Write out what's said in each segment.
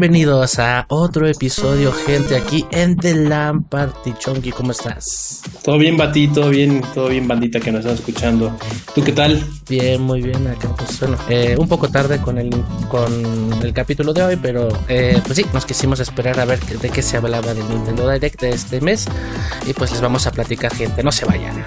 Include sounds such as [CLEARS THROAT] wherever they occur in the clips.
Bienvenidos a otro episodio, gente, aquí en The Lampard. Chonky, ¿cómo estás? Todo bien, Bati, todo bien, todo bien, bandita que nos está escuchando. ¿Tú qué tal? Bien, muy bien. Acá, pues bueno, eh, un poco tarde con el, con el capítulo de hoy, pero eh, pues sí, nos quisimos esperar a ver de qué se hablaba del Nintendo Direct de este mes. Y pues les vamos a platicar, gente, no se vayan.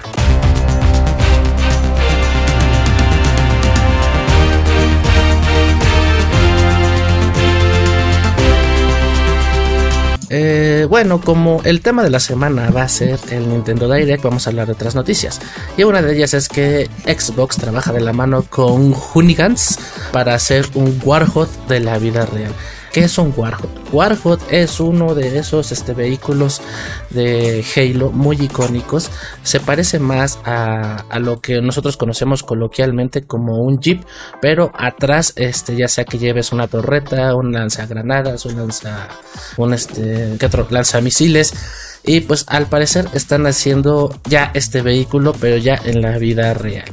Eh, bueno, como el tema de la semana va a ser el Nintendo Direct, vamos a hablar de otras noticias. Y una de ellas es que Xbox trabaja de la mano con Hunigans para hacer un Warhol de la vida real. ¿Qué es un Warhol? Warhol es uno de esos este, vehículos de Halo muy icónicos. Se parece más a, lo que nosotros conocemos coloquialmente como un Jeep, pero atrás, este, ya sea que lleves una torreta, un lanzagranadas, un lanza, un este, lanzamisiles. Y pues al parecer están haciendo ya este vehículo, pero ya en la vida real.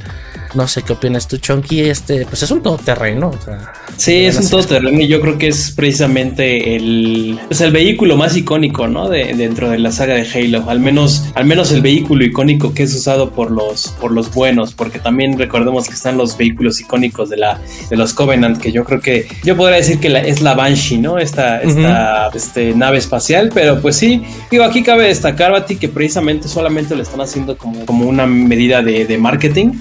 No sé qué opinas tú, Chonky. Este, pues es un todoterreno. O sea, sí, es un todoterreno y yo creo que es precisamente el, pues el vehículo más icónico, ¿no? De, dentro de la saga de Halo. Al menos, al menos el vehículo icónico que es usado por los, por los buenos, porque también recordemos que están los vehículos icónicos de la, de los Covenant, que yo creo que yo podría decir que es la Banshee, ¿no? Esta, esta este, nave espacial, pero pues sí, digo, aquí cabe destacar, Bati, que precisamente solamente lo están haciendo como, como una medida de, de marketing.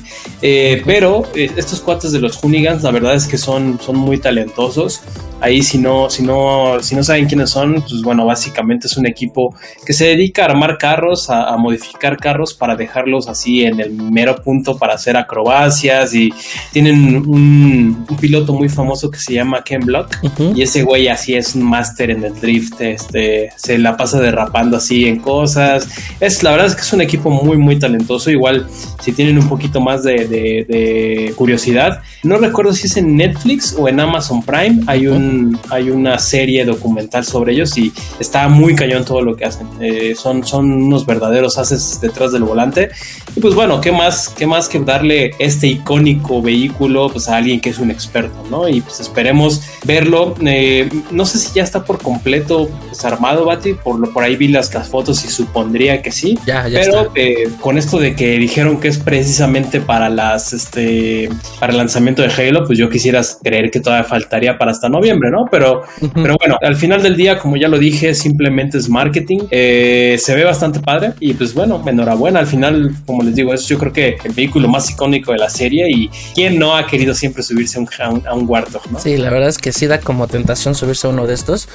Eh, eh, pero eh, estos cuates de los Hunigans, la verdad es que son, son muy talentosos. Ahí si no, si no, si no saben quiénes son, pues bueno, básicamente es un equipo que se dedica a armar carros, a, modificar carros para dejarlos así en el mero punto para hacer acrobacias y tienen un, piloto muy famoso que se llama Ken Block y ese güey así es un máster en el drift, este, se la pasa derrapando así en cosas. Es la verdad es que es un equipo muy muy talentoso. Igual si tienen un poquito más de, de curiosidad, no recuerdo si es en Netflix o en Amazon Prime. Hay un hay una serie documental sobre ellos y está muy cañón todo lo que hacen. Eh, son, son unos verdaderos haces detrás del volante. Y pues bueno, ¿qué más, qué más que darle este icónico vehículo pues, a alguien que es un experto, ¿no? Y pues esperemos verlo. Eh, no sé si ya está por completo pues, armado, Bati. Por, por ahí vi las, fotos y supondría que sí. Ya, pero eh, con esto de que dijeron que es precisamente para las este para el lanzamiento de Halo, pues yo quisiera creer que todavía faltaría para hasta noviembre ¿no? Pero, pero bueno, al final del día, como ya lo dije, simplemente es marketing. Eh, se ve bastante padre y pues bueno, enhorabuena. Al final, como les digo, es yo creo que el vehículo más icónico de la serie y quién no ha querido siempre subirse a un, a un, Warthog, ¿no? Sí, la verdad es que sí da como tentación subirse a uno de estos.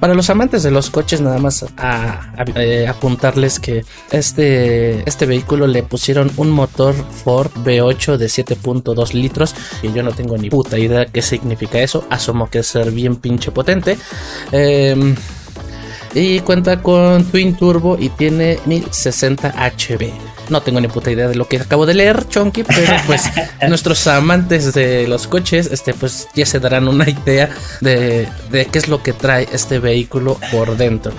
Para los amantes de los coches, nada más a, eh, apuntarles que este, este vehículo le pusieron un motor Ford V8 de 7.2 litros y yo no tengo ni puta idea qué significa eso. Asumo que es bien pinche potente. Em, y cuenta con Twin Turbo y tiene 1060 HB. No tengo ni puta idea de lo que acabo de leer, Chonky, pero pues [LAUGHS] nuestros amantes de los coches, este, pues ya se darán una idea de, qué es lo que trae este vehículo por dentro.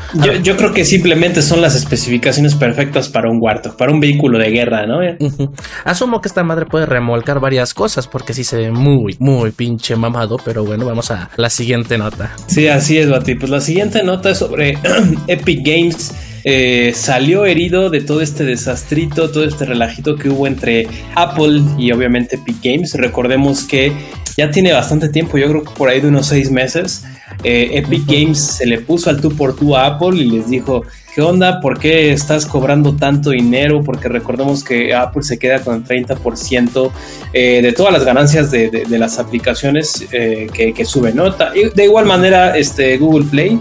Yo, creo que simplemente son las especificaciones perfectas para un Warthog, para un vehículo de guerra, ¿no? Asumo que esta madre puede remolcar varias cosas porque sí se ve muy, muy pinche mamado, pero bueno, vamos a la siguiente nota. Sí, así es, Bati. Pues la siguiente nota es sobre [CLEARS THROAT] Epic Games eh, salió herido de todo este desastrito, todo este relajito que hubo entre Apple y obviamente Epic Games. Recordemos que ya tiene bastante tiempo, yo creo que por ahí de unos seis meses, eh, Epic Games se le puso al tú por tú a Apple y les dijo, ¿qué onda? ¿Por qué estás cobrando tanto dinero? Porque recordemos que Apple se queda con el 30% eh, de todas las ganancias de, las aplicaciones que, que sube nota. De igual manera, este Google Play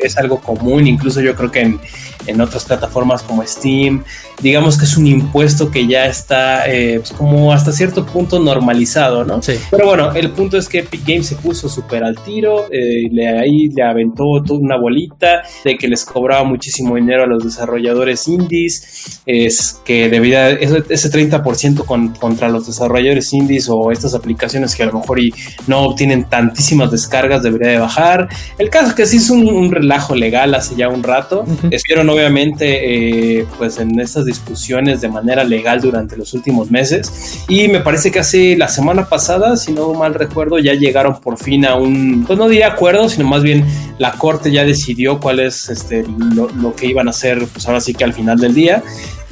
es algo común, incluso yo creo que en, en otras plataformas como Steam. Digamos que es un impuesto que ya está eh, pues, como hasta cierto punto normalizado, ¿no? Sí. Pero bueno, el punto es que Epic Games se puso súper al tiro, eh, le, ahí le aventó toda una bolita de que les cobraba muchísimo dinero a los desarrolladores indies, es que debería, ese 30% contra los desarrolladores indies o estas aplicaciones que a lo mejor y no obtienen tantísimas descargas debería de bajar. El caso es que sí es un, relajo legal hace ya un rato. Espero obviamente eh, pues en estas discusiones de manera legal durante los últimos meses y me parece que hace la semana pasada, si no mal recuerdo, ya llegaron por fin a un, pues no diría acuerdo, sino más bien la corte ya decidió cuál es este, lo, lo que iban a hacer, pues ahora sí que al final del día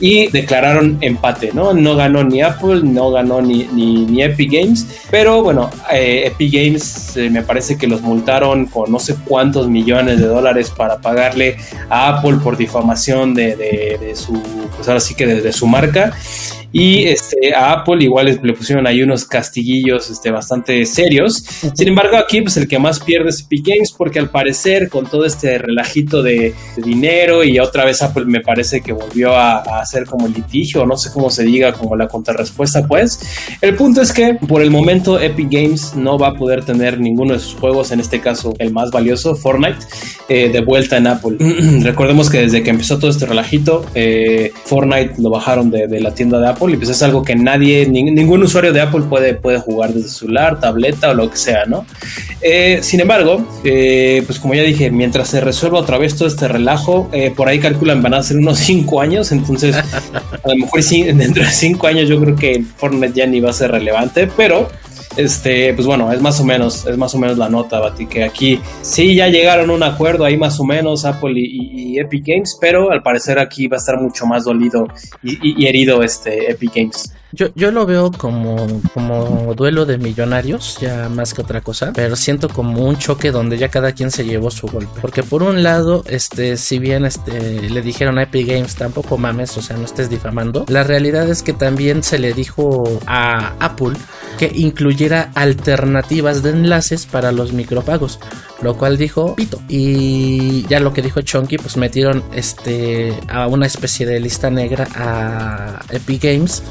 y declararon empate, ¿no? No ganó ni Apple, no ganó ni, ni, Epic Games, pero bueno, eh, Epic Games eh, me parece que los multaron con no sé cuántos millones de dólares para pagarle a Apple por difamación de, de, su, pues ahora sí que de su marca. Y este, a Apple igual le pusieron ahí unos castiguillos este, bastante serios. Sin embargo, aquí pues el que más pierde es Epic Games porque al parecer con todo este relajito de, dinero y otra vez Apple me parece que volvió a, hacer como litigio, no sé cómo se diga, como la contrarrespuesta pues. El punto es que por el momento Epic Games no va a poder tener ninguno de sus juegos, en este caso el más valioso, Fortnite, eh, de vuelta en Apple. [CLEARS THROAT] Recordemos que desde que empezó todo este relajito, eh, Fortnite lo bajaron de la tienda de Apple y pues es algo que nadie, ningún usuario de Apple puede, puede jugar desde celular, tableta o lo que sea, ¿no? Eh, sin embargo, eh, pues como ya dije, mientras se resuelva otra vez todo este relajo, eh, por ahí calculan van a ser unos [LAUGHS] 5 años, entonces a lo mejor [LAUGHS] dentro de 5 años yo creo que Fortnite ya ni va a ser relevante, pero este, pues bueno, es más o menos, es más o menos la nota, Bati, que aquí sí ya llegaron a un acuerdo ahí más o menos Apple y, Epic Games, pero al parecer aquí va a estar mucho más dolido y, herido este Epic Games. Yo, yo lo veo como, como duelo de millonarios, ya más que otra cosa, pero siento como un choque donde ya cada quien se llevó su golpe. Porque por un lado, este, si bien este, le dijeron a Epic Games, tampoco mames, o sea, no estés difamando, la realidad es que también se le dijo a Apple que incluyera alternativas de enlaces para los micropagos, lo cual dijo Pito. Y ya lo que dijo Chunky, pues metieron este, a una especie de lista negra a Epic Games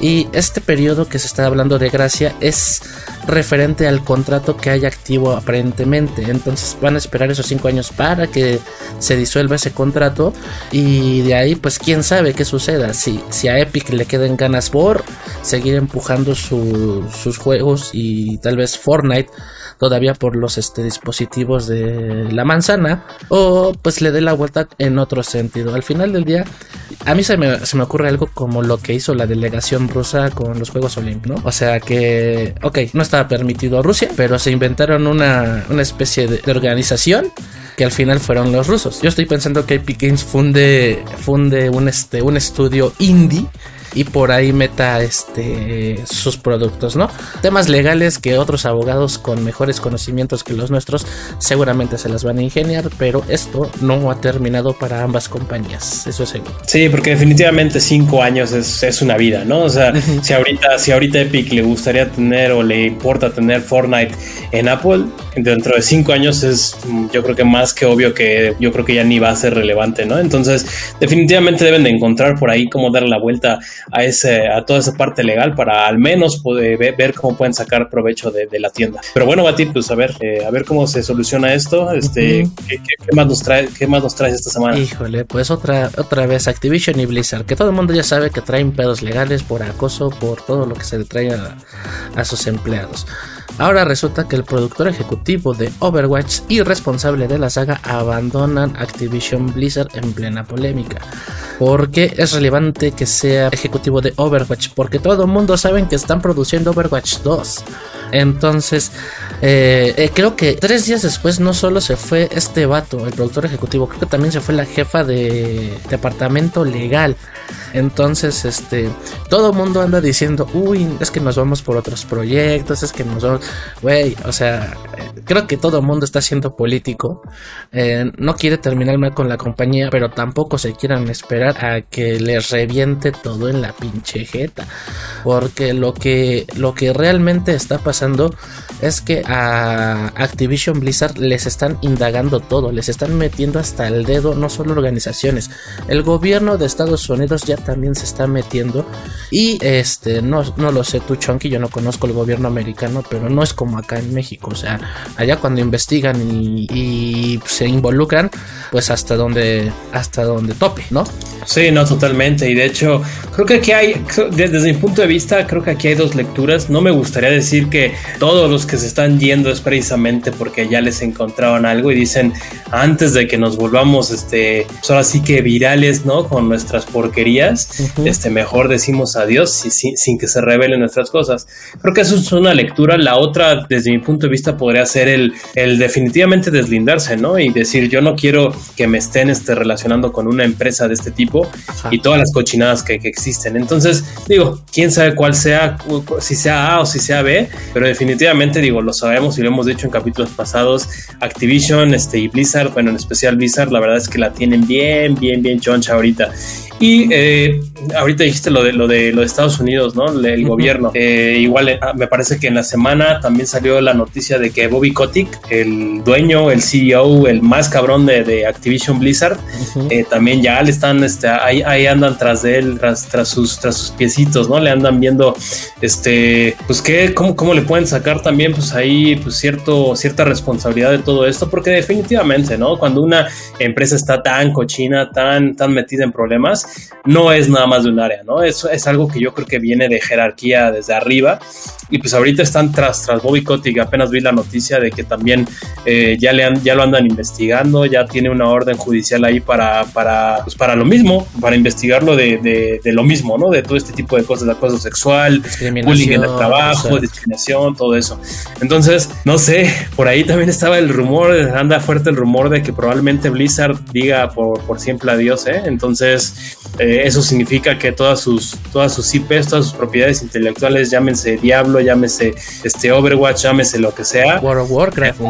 y este periodo que se está hablando de gracia es referente al contrato que hay activo aparentemente. Entonces van a esperar esos cinco años para que se disuelva ese contrato. Y de ahí, pues quién sabe qué suceda. Si, si a Epic le queden ganas por seguir empujando sus juegos y tal vez Fortnite todavía por los este, dispositivos de la manzana o pues le dé la vuelta en otro sentido. Al final del día, a mí se me, ocurre algo como lo que hizo la delegación rusa con los Juegos Olímpicos, ¿no? O sea que, ok, no estaba permitido Rusia, pero se inventaron una, una especie de, organización que al final fueron los rusos. Yo estoy pensando que Epic Games funde, funde un, este, un estudio indie y por ahí meta este sus productos, ¿no? Temas legales que otros abogados con mejores conocimientos que los nuestros seguramente se las van a ingeniar, pero esto no ha terminado para ambas compañías, eso es seguro. Sí, porque definitivamente cinco años es, es una vida, ¿no? O sea, si ahorita, si ahorita Epic le gustaría tener o le importa tener Fortnite en Apple, dentro de cinco años es yo creo que más que obvio que yo creo que ya ni va a ser relevante, ¿no? Entonces, definitivamente deben de encontrar por ahí cómo dar la vuelta a, ese, a toda esa parte legal para al menos poder ver, cómo pueden sacar provecho de, la tienda. Pero bueno, Batir, pues a ver, eh, a ver cómo se soluciona esto. Este, ¿qué, más nos trae, ¿Qué más nos traes esta semana? Híjole, pues otra, otra vez Activision y Blizzard, que todo el mundo ya sabe que traen pedos legales por acoso, por todo lo que se le trae a sus empleados. Ahora resulta que el productor ejecutivo de Overwatch y responsable de la saga abandonan Activision Blizzard en plena polémica. ¿Por qué es relevante que sea ejecutivo de Overwatch? Porque todo el mundo sabe que están produciendo Overwatch 2. Entonces, eh, eh, creo que tres días después no solo se fue este vato, el productor ejecutivo, creo que también se fue la jefa de departamento legal. Entonces, este, todo el mundo anda diciendo, uy, es que nos vamos por otros proyectos, es que nos vamos, güey, o sea, creo que todo mundo está siendo político. Eh, no quiere terminar mal con la compañía, pero tampoco se quieran esperar a que les reviente todo en la pinche jeta. Porque lo que, lo que realmente está pasando es que a Activision Blizzard les están indagando todo, les están metiendo hasta el dedo, no solo organizaciones, el gobierno de Estados Unidos ya también se está metiendo y este, no, no lo sé tú Chonky, yo no conozco el gobierno americano, pero no es como acá en México, o sea, allá cuando investigan y, y se involucran, pues hasta donde, hasta donde tope, ¿no? Sí, no, totalmente. Y de hecho, creo que aquí hay, desde mi punto de vista, creo que aquí hay dos lecturas. No me gustaría decir que todos los que se están yendo es precisamente porque ya les encontraron algo y dicen, antes de que nos volvamos, este, pues ahora sí que virales, ¿no? Con nuestras porquerías, este, mejor decimos adiós sin, sin que se revelen nuestras cosas. Creo que eso es una lectura. La otra, desde mi punto de vista, podría ser el, el definitivamente deslindarse, ¿no? Y decir, yo no quiero que me estén este, relacionando con una empresa de este tipo y todas las cochinadas que, existen. Entonces, digo, quién sabe cuál sea, si sea A o si sea B, pero definitivamente, digo, lo sabemos y lo hemos dicho en capítulos pasados. Activision este, y Blizzard, bueno, en especial Blizzard, la verdad es que la tienen bien, bien, bien choncha ahorita. Y eh, ahorita dijiste lo de, lo de lo de Estados Unidos, ¿no? El gobierno. Eh, igual eh, me parece que en la semana también salió la noticia de que Bobby Kotick, el dueño, el CEO, el más cabrón de, de Activision Blizzard, también ya le están, este, ahí, ahí andan tras de él, tras, tras, sus, tras sus piecitos, ¿no? Le andan viendo, este, pues qué, cómo, cómo le pueden sacar también, pues ahí, pues cierto, cierta responsabilidad de todo esto, porque definitivamente, ¿no? Cuando una empresa está tan cochina, tan, tan metida en problemas, no es nada más de un área, ¿no? Es, es algo que yo creo que viene de jerarquía desde arriba. Y pues ahorita están tras, tras Bobby Kotick. Apenas vi la noticia de que también eh, ya, le han, ya lo andan investigando, ya tiene una orden judicial ahí para, para, pues para lo mismo, para investigarlo de, de, lo mismo, ¿no? De todo este tipo de cosas, de acoso sexual, bullying en el trabajo, discriminación, todo eso. Entonces, no sé, por ahí también estaba el rumor, anda fuerte el rumor de que probablemente Blizzard diga por, por siempre adiós, ¿eh? Entonces, eh, eso significa que todas sus, todas sus IPs, todas sus propiedades intelectuales, llámense Diablo, llámese este Overwatch, llámese lo que sea, World of Warcraft,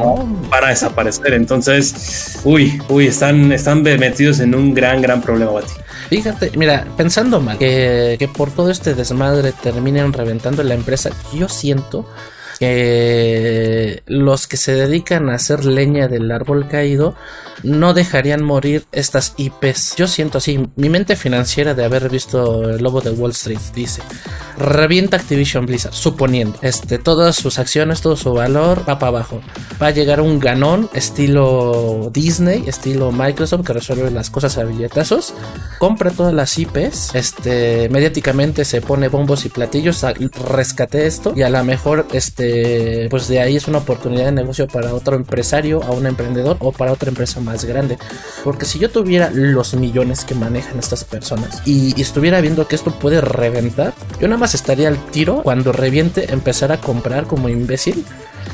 Para desaparecer. Entonces, uy, uy, están, están metidos en un gran, gran problema, Bati. Fíjate, mira, pensando mal, que, que por todo este desmadre terminen reventando la empresa, yo siento que los que se dedican a hacer leña del árbol caído no dejarían morir estas IPs. Yo siento así, mi mente financiera de haber visto el lobo de Wall Street dice, revienta Activision Blizzard, suponiendo, este, todas sus acciones, todo su valor va para abajo. Va a llegar un ganón estilo Disney, estilo Microsoft que resuelve las cosas a billetazos, compra todas las IPs, este, mediáticamente se pone bombos y platillos, rescate esto y a lo mejor, este, pues de ahí es una oportunidad de negocio para otro empresario, a un emprendedor o para otra empresa más grande. Porque si yo tuviera los millones que manejan estas personas y, estuviera viendo que esto puede reventar, yo nada más estaría al tiro cuando reviente empezar a comprar como imbécil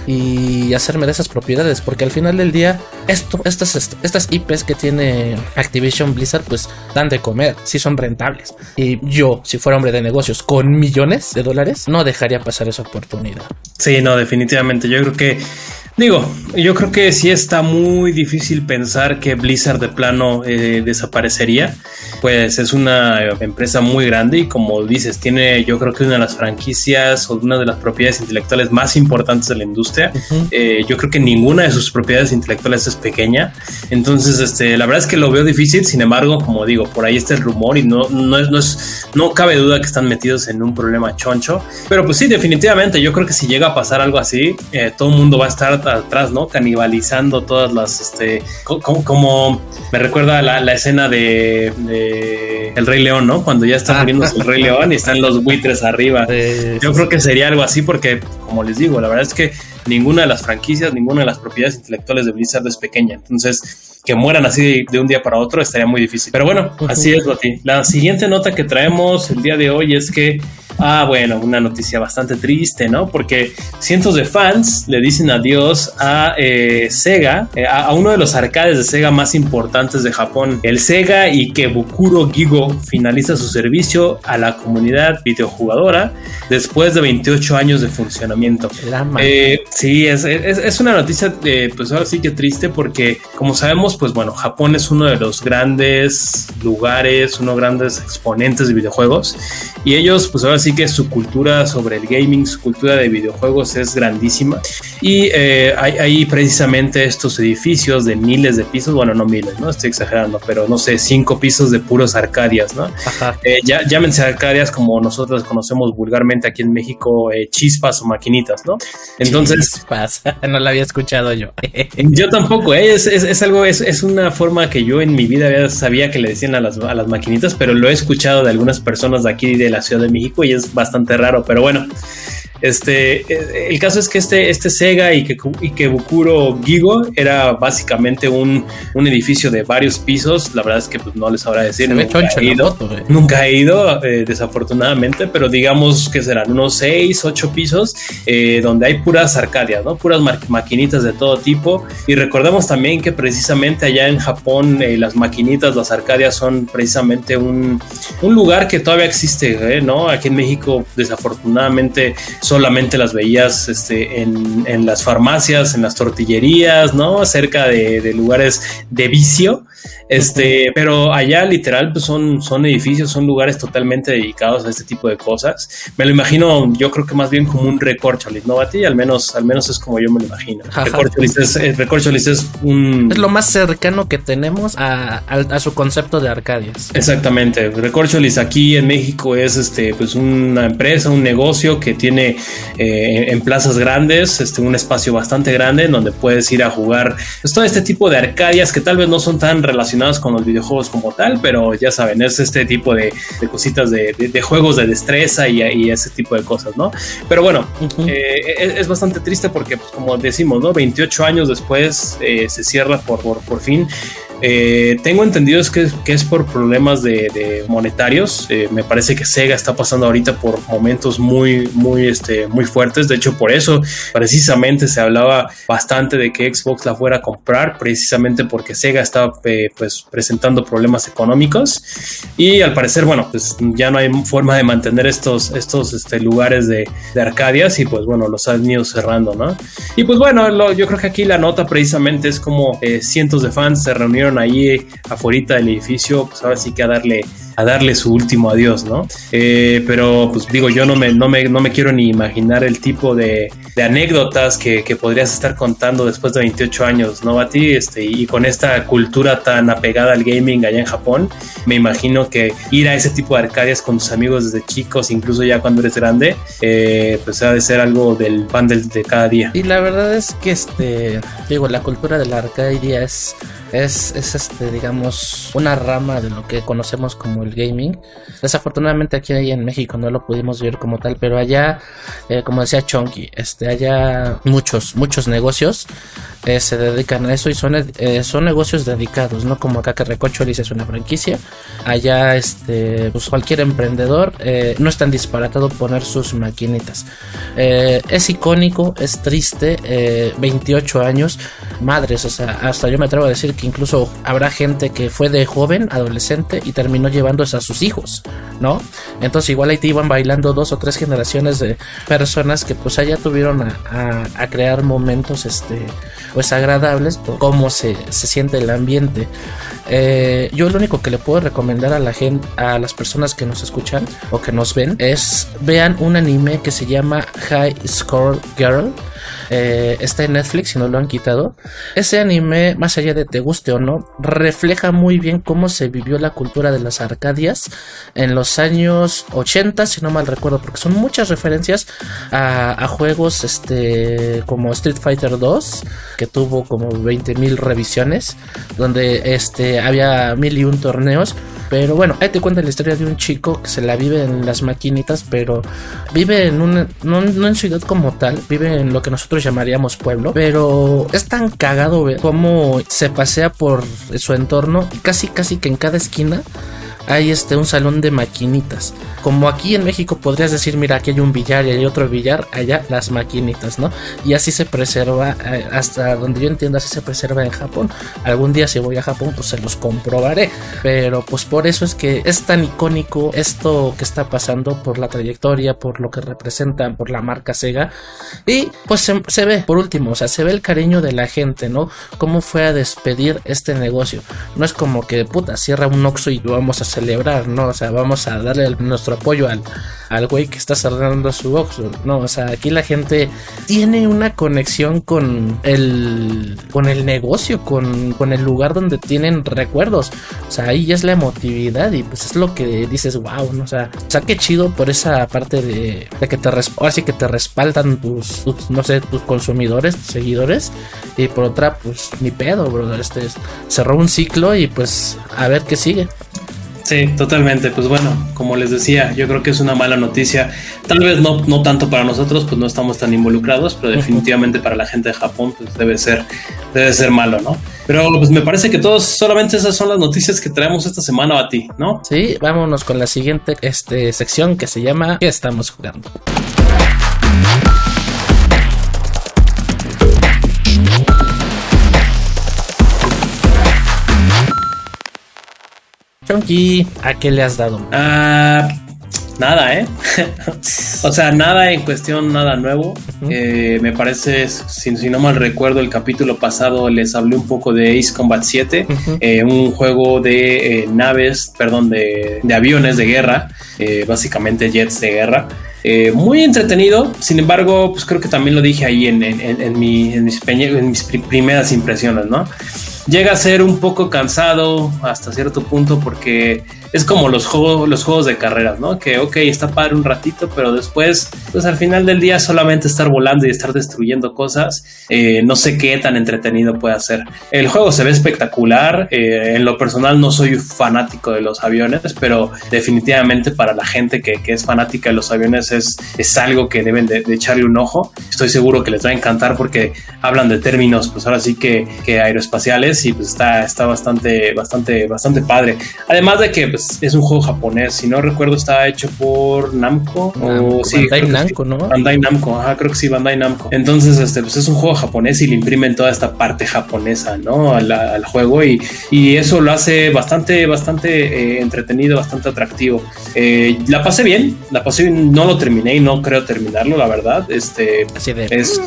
y hacerme de esas propiedades porque al final del día esto estas estas IPs que tiene Activision Blizzard pues dan de comer si son rentables. Y yo si fuera hombre de negocios con millones de dólares no dejaría pasar esa oportunidad. Sí no definitivamente. Yo creo que Digo, yo creo que sí está muy difícil pensar que Blizzard de plano eh, desaparecería. Pues es una empresa muy grande y como dices, tiene yo creo que una de las franquicias o una de las propiedades intelectuales más importantes de la industria. Eh, yo creo que ninguna de sus propiedades intelectuales es pequeña. Entonces, este, la verdad es que lo veo difícil. Sin embargo, como digo, por ahí está el rumor y no, no, es, no, es, no cabe duda que están metidos en un problema choncho. Pero pues sí, definitivamente, yo creo que si llega a pasar algo así, eh, todo el mundo va a estar atrás, ¿no? Canibalizando todas las, este, como, me recuerda la, la escena de, El Rey León, ¿no? Cuando ya está ah. muriéndose el Rey León y están los buitres arriba. Yo creo que sería algo así porque, como les digo, la verdad es que ninguna de las franquicias, ninguna de las propiedades intelectuales de Blizzard es pequeña. Entonces, que mueran así de, un día para otro estaría muy difícil. Pero bueno, así es, Loti. La siguiente nota que traemos el día de hoy es que Ah, bueno, una noticia bastante triste, ¿no? Porque cientos de fans le dicen adiós a eh, Sega, eh, a, uno de los arcades de Sega más importantes de Japón. El Sega Ikebukuro Gigo finaliza su servicio a la comunidad videojugadora después de 28 años de funcionamiento. Eh, sí, es, es, una noticia, pues ahora sí que triste porque, como sabemos, pues bueno, Japón es uno de los grandes lugares, uno de los grandes exponentes de videojuegos y ellos, pues ahora sí que su cultura sobre el gaming, su cultura de videojuegos es grandísima. Y eh, hay, precisamente estos edificios de miles de pisos, bueno, no miles, ¿no? Estoy exagerando, pero no sé, cinco pisos de puros arcadias, ¿no? Eh, ya, llámense arcadias como nosotros conocemos vulgarmente aquí en México, eh, chispas o maquinitas, ¿no? Entonces... Chispas, [LAUGHS] no la había escuchado yo. [LAUGHS] yo tampoco, ¿eh? es, es, es, algo, es, es, una forma que yo en mi vida sabía que le decían a las, a las maquinitas, pero lo he escuchado de algunas personas de aquí de la Ciudad de México y es bastante raro, pero bueno. Este, eh, el caso es que este, este Sega y que, y que Bukuro Gigo era básicamente un, un, edificio de varios pisos. La verdad es que pues, no les habrá decir. Nunca he, ido, nunca he ido, eh, desafortunadamente, pero digamos que serán unos 6, 8 pisos eh, donde hay puras arcadias, ¿no? Puras maquinitas de todo tipo. Y recordemos también que precisamente allá en Japón las maquinitas, las arcadias son precisamente un, un lugar que todavía existe, ¿no? Aquí en México, desafortunadamente, solamente las veías este, en, en, las farmacias, en las tortillerías, ¿no? Cerca de, de lugares de vicio. Este, pero allá literal pues son, son edificios, son lugares totalmente dedicados a este tipo de cosas. Me lo imagino, yo creo que más bien como un recorcholis, ¿no, Bati? Al menos, al menos es como yo me lo imagino. Recorcholis es, eh, es, un... Es lo más cercano que tenemos a, a, su concepto de Arcadias. Exactamente. Recorcholis aquí en México es este, pues una empresa, un negocio que tiene eh, en plazas grandes, este, un espacio bastante grande en donde puedes ir a jugar pues, todo este tipo de Arcadias que tal vez no son tan relacionadas con los videojuegos como tal, pero ya saben, es este tipo de, cositas de, juegos de destreza y, ese tipo de cosas, ¿no? Pero bueno, eh, es, bastante triste porque, pues, como decimos, ¿no? 28 años después eh, se cierra por, por, por fin. Eh, tengo entendido es que, es por problemas de, monetarios. Eh, me parece que Sega está pasando ahorita por momentos muy, muy, este, muy fuertes. De hecho, por eso precisamente se hablaba bastante de que Xbox la fuera a comprar, precisamente porque Sega estaba eh, pues presentando problemas económicos. Y al parecer, bueno, pues ya no hay forma de mantener estos, estos este, lugares de, de Arcadias y pues bueno, los han ido cerrando, ¿no? Y pues bueno, yo creo que aquí la nota precisamente es como cientos de fans se reunieron ahí afuera del edificio, pues ahora sí que a darle a darle su último adiós, ¿no? Eh, pero pues digo, yo no me, no me, no me quiero ni imaginar el tipo de, de anécdotas que, que, podrías estar contando después de 28 años, ¿no, Bati? Este, y con esta cultura tan apegada al gaming allá en Japón, me imagino que ir a ese tipo de arcadias con tus amigos desde chicos, incluso ya cuando eres grande, eh, pues ha de ser algo del pan de, de cada día. Y la verdad es que, este, digo, la cultura de la arcadia es, es, es este, digamos, una rama de lo que conocemos como el gaming. Desafortunadamente aquí en México no lo pudimos ver como tal, pero allá, eh, como decía Chonky, este, allá muchos, muchos negocios eh, se dedican a eso y son, eh, son negocios dedicados, no como acá que Recocholis es una franquicia. Allá, este, pues cualquier emprendedor no es tan disparatado poner sus maquinitas. es icónico, es triste, 28 años, madres, o sea, hasta yo me atrevo a decir que incluso habrá gente que fue de joven, adolescente y terminó llevando a sus hijos, ¿no? Entonces igual ahí te iban bailando dos o tres generaciones de personas que pues allá tuvieron a, crear momentos este pues agradables por cómo se, se siente el ambiente. Eh, yo lo único que le puedo recomendar a la gente, a las personas que nos escuchan o que nos ven, es vean un anime que se llama High Score Girl. Eh, está en Netflix si no lo han quitado. Ese anime, más allá de te guste o no, refleja muy bien cómo se vivió la cultura de las Arcadias en los años 80, si no mal recuerdo, porque son muchas referencias a, juegos este, como Street Fighter 2, que tuvo como 20.000 revisiones, donde este, había mil y un torneos. Pero bueno, ahí te cuenta la historia de un chico que se la vive en las maquinitas, pero vive en una, no, no en ciudad como tal, vive en lo que nosotros llamaríamos pueblo, pero es tan cagado ver cómo se pasea por su entorno, casi casi que en cada esquina hay este un salón de maquinitas. Como aquí en México podrías decir, mira, aquí hay un billar y hay otro billar, allá las maquinitas, ¿no? Y así se preserva, eh, hasta donde yo entiendo, así se preserva en Japón. Algún día si voy a Japón, pues se los comprobaré. Pero pues por eso es que es tan icónico esto que está pasando por la trayectoria, por lo que representan, por la marca Sega. Y pues se, ve, por último, o sea, se ve el cariño de la gente, ¿no? Cómo fue a despedir este negocio. No es como que, puta, cierra un Oxxo y vamos a celebrar, ¿no? O sea, vamos a darle nuestro apoyo al, al güey que está cerrando su box, ¿no? O sea, aquí la gente tiene una conexión con el, con el negocio, con, con el lugar donde tienen recuerdos. O sea, ahí ya es la emotividad y pues es lo que dices, wow, ¿no? O sea, o sea qué chido por esa parte de, de que te, así que te respaldan tus, no sé, tus consumidores, tus seguidores. Y por otra, pues ni pedo, brother. Este cerró un ciclo y pues a ver qué sigue. Sí, totalmente. Pues bueno, como les decía, yo creo que es una mala noticia. Tal vez no, no tanto para nosotros, pues no estamos tan involucrados, pero definitivamente para la gente de Japón, pues debe ser, debe ser malo, ¿no? Pero pues me parece que todos, solamente esas son las noticias que traemos esta semana a ti, ¿no? Sí, vámonos con la siguiente este, sección que se llama ¿Qué estamos jugando? Chonky, ¿a qué le has dado? Ah, nada, ¿eh? [LAUGHS] o sea, nada en cuestión, nada nuevo. Eh, me parece, si, si, no mal recuerdo, el capítulo pasado les hablé un poco de Ace Combat 7, eh, un juego de eh, naves, perdón, de, de, aviones de guerra, básicamente jets de guerra. muy entretenido, sin embargo, pues creo que también lo dije ahí en, en, en, mi, en mis, en mis primeras impresiones, ¿no? Llega a ser un poco cansado hasta cierto punto porque es como los juegos, los juegos de carreras, ¿no? Que, ok, está padre un ratito, pero después, pues al final del día solamente estar volando y estar destruyendo cosas, eh, no sé qué tan entretenido puede ser. El juego se ve espectacular, eh, en lo personal no soy fanático de los aviones, pero definitivamente para la gente que, que es fanática de los aviones es, es algo que deben de, de, echarle un ojo. Estoy seguro que les va a encantar porque hablan de términos, pues ahora sí que, que aeroespaciales y pues está, está bastante, bastante, bastante padre. Además de que, pues, es un juego japonés. Si no recuerdo, está hecho por Namco. o sí, Bandai Namco, ¿no? Bandai Namco, ajá, creo que sí, Bandai Namco. Entonces, este, pues es un juego japonés y le imprimen toda esta parte japonesa, ¿no? Al, al juego y, y, eso lo hace bastante, bastante eh, entretenido, bastante atractivo. Eh, la pasé bien, la pasé bien, no lo terminé y no creo terminarlo, la verdad. Este, Así de... es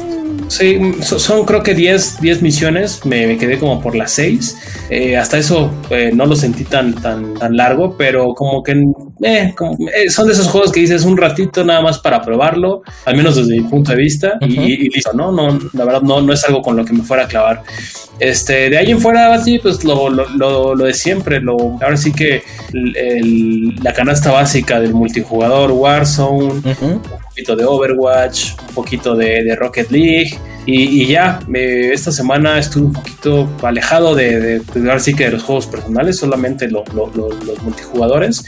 Sí, son creo que 10, 10 misiones, me, me, quedé como por las 6. Eh, hasta eso eh, no lo sentí tan, tan, tan largo, pero como que eh, como, eh, son de esos juegos que dices un ratito nada más para probarlo, al menos desde mi punto de vista, uh -huh. y, y, listo, ¿no? no La verdad no, no es algo con lo que me fuera a clavar. Este, de ahí en fuera, así, pues lo, lo, lo, lo de siempre, lo, ahora sí que el, el, la canasta básica del multijugador Warzone, uh -huh. Poquito de Overwatch, un poquito de, de Rocket League. Y, y, ya, me, esta semana estuve un poquito alejado de, de, de, sí que de los juegos personales, solamente lo, lo, los multijugadores.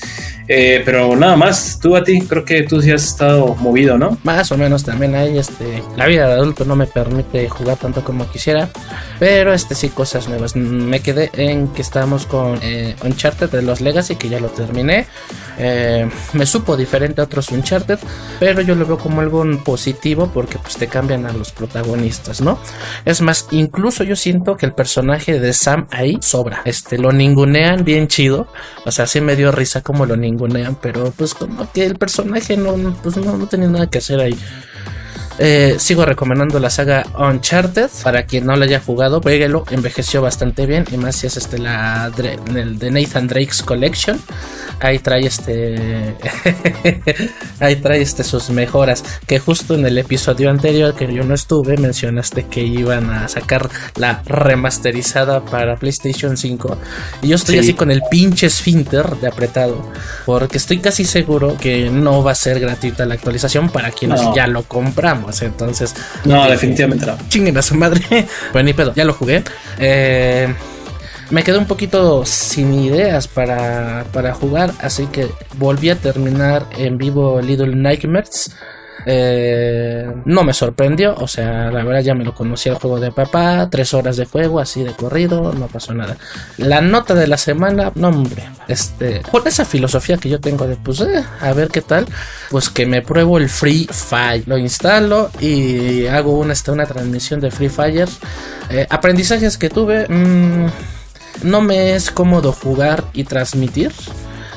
Eh, pero nada más, tú a ti, creo que tú sí has estado movido, ¿no? Más o menos también hay, este, la vida de adulto no me permite jugar tanto como quisiera, pero este sí, cosas nuevas. Me quedé en que estábamos con eh, Uncharted de los Legacy, que ya lo terminé. Eh, me supo diferente a otros Uncharted, pero yo lo veo como algo positivo porque pues te cambian a los protagonistas, Es más, incluso yo siento que el personaje de Sam ahí sobra. Este, lo ningunean bien chido. O sea, sí me dio risa como lo ningunean, pero pues como que el personaje no, pues no, no tenía nada que hacer ahí. Eh, sigo recomendando la saga Uncharted. Para quien no la haya jugado, jueguelo. Envejeció bastante bien. Y más si es este la el de Nathan Drake's Collection. Ahí trae este. [LAUGHS] ahí trae este sus mejoras. Que justo en el episodio anterior que yo no estuve, mencionaste que iban a sacar la remasterizada para PlayStation 5. Y yo estoy sí. así con el pinche esfínter de apretado. Porque estoy casi seguro que no va a ser gratuita la actualización para quienes no. ya lo compramos. Entonces, no, eh, definitivamente no. Chinguen a su madre. [LAUGHS] pues ni pedo, ya lo jugué. Eh, me quedé un poquito sin ideas para, para jugar, así que volví a terminar en vivo Little Nightmares. Eh, no me sorprendió, o sea, la verdad ya me lo conocía el juego de papá, tres horas de juego, así de corrido, no pasó nada. La nota de la semana, no hombre, este, por esa filosofía que yo tengo de pues, eh, a ver qué tal, pues que me pruebo el Free Fire, lo instalo y hago una, este, una transmisión de Free Fire. Eh, aprendizajes que tuve, mmm, no me es cómodo jugar y transmitir.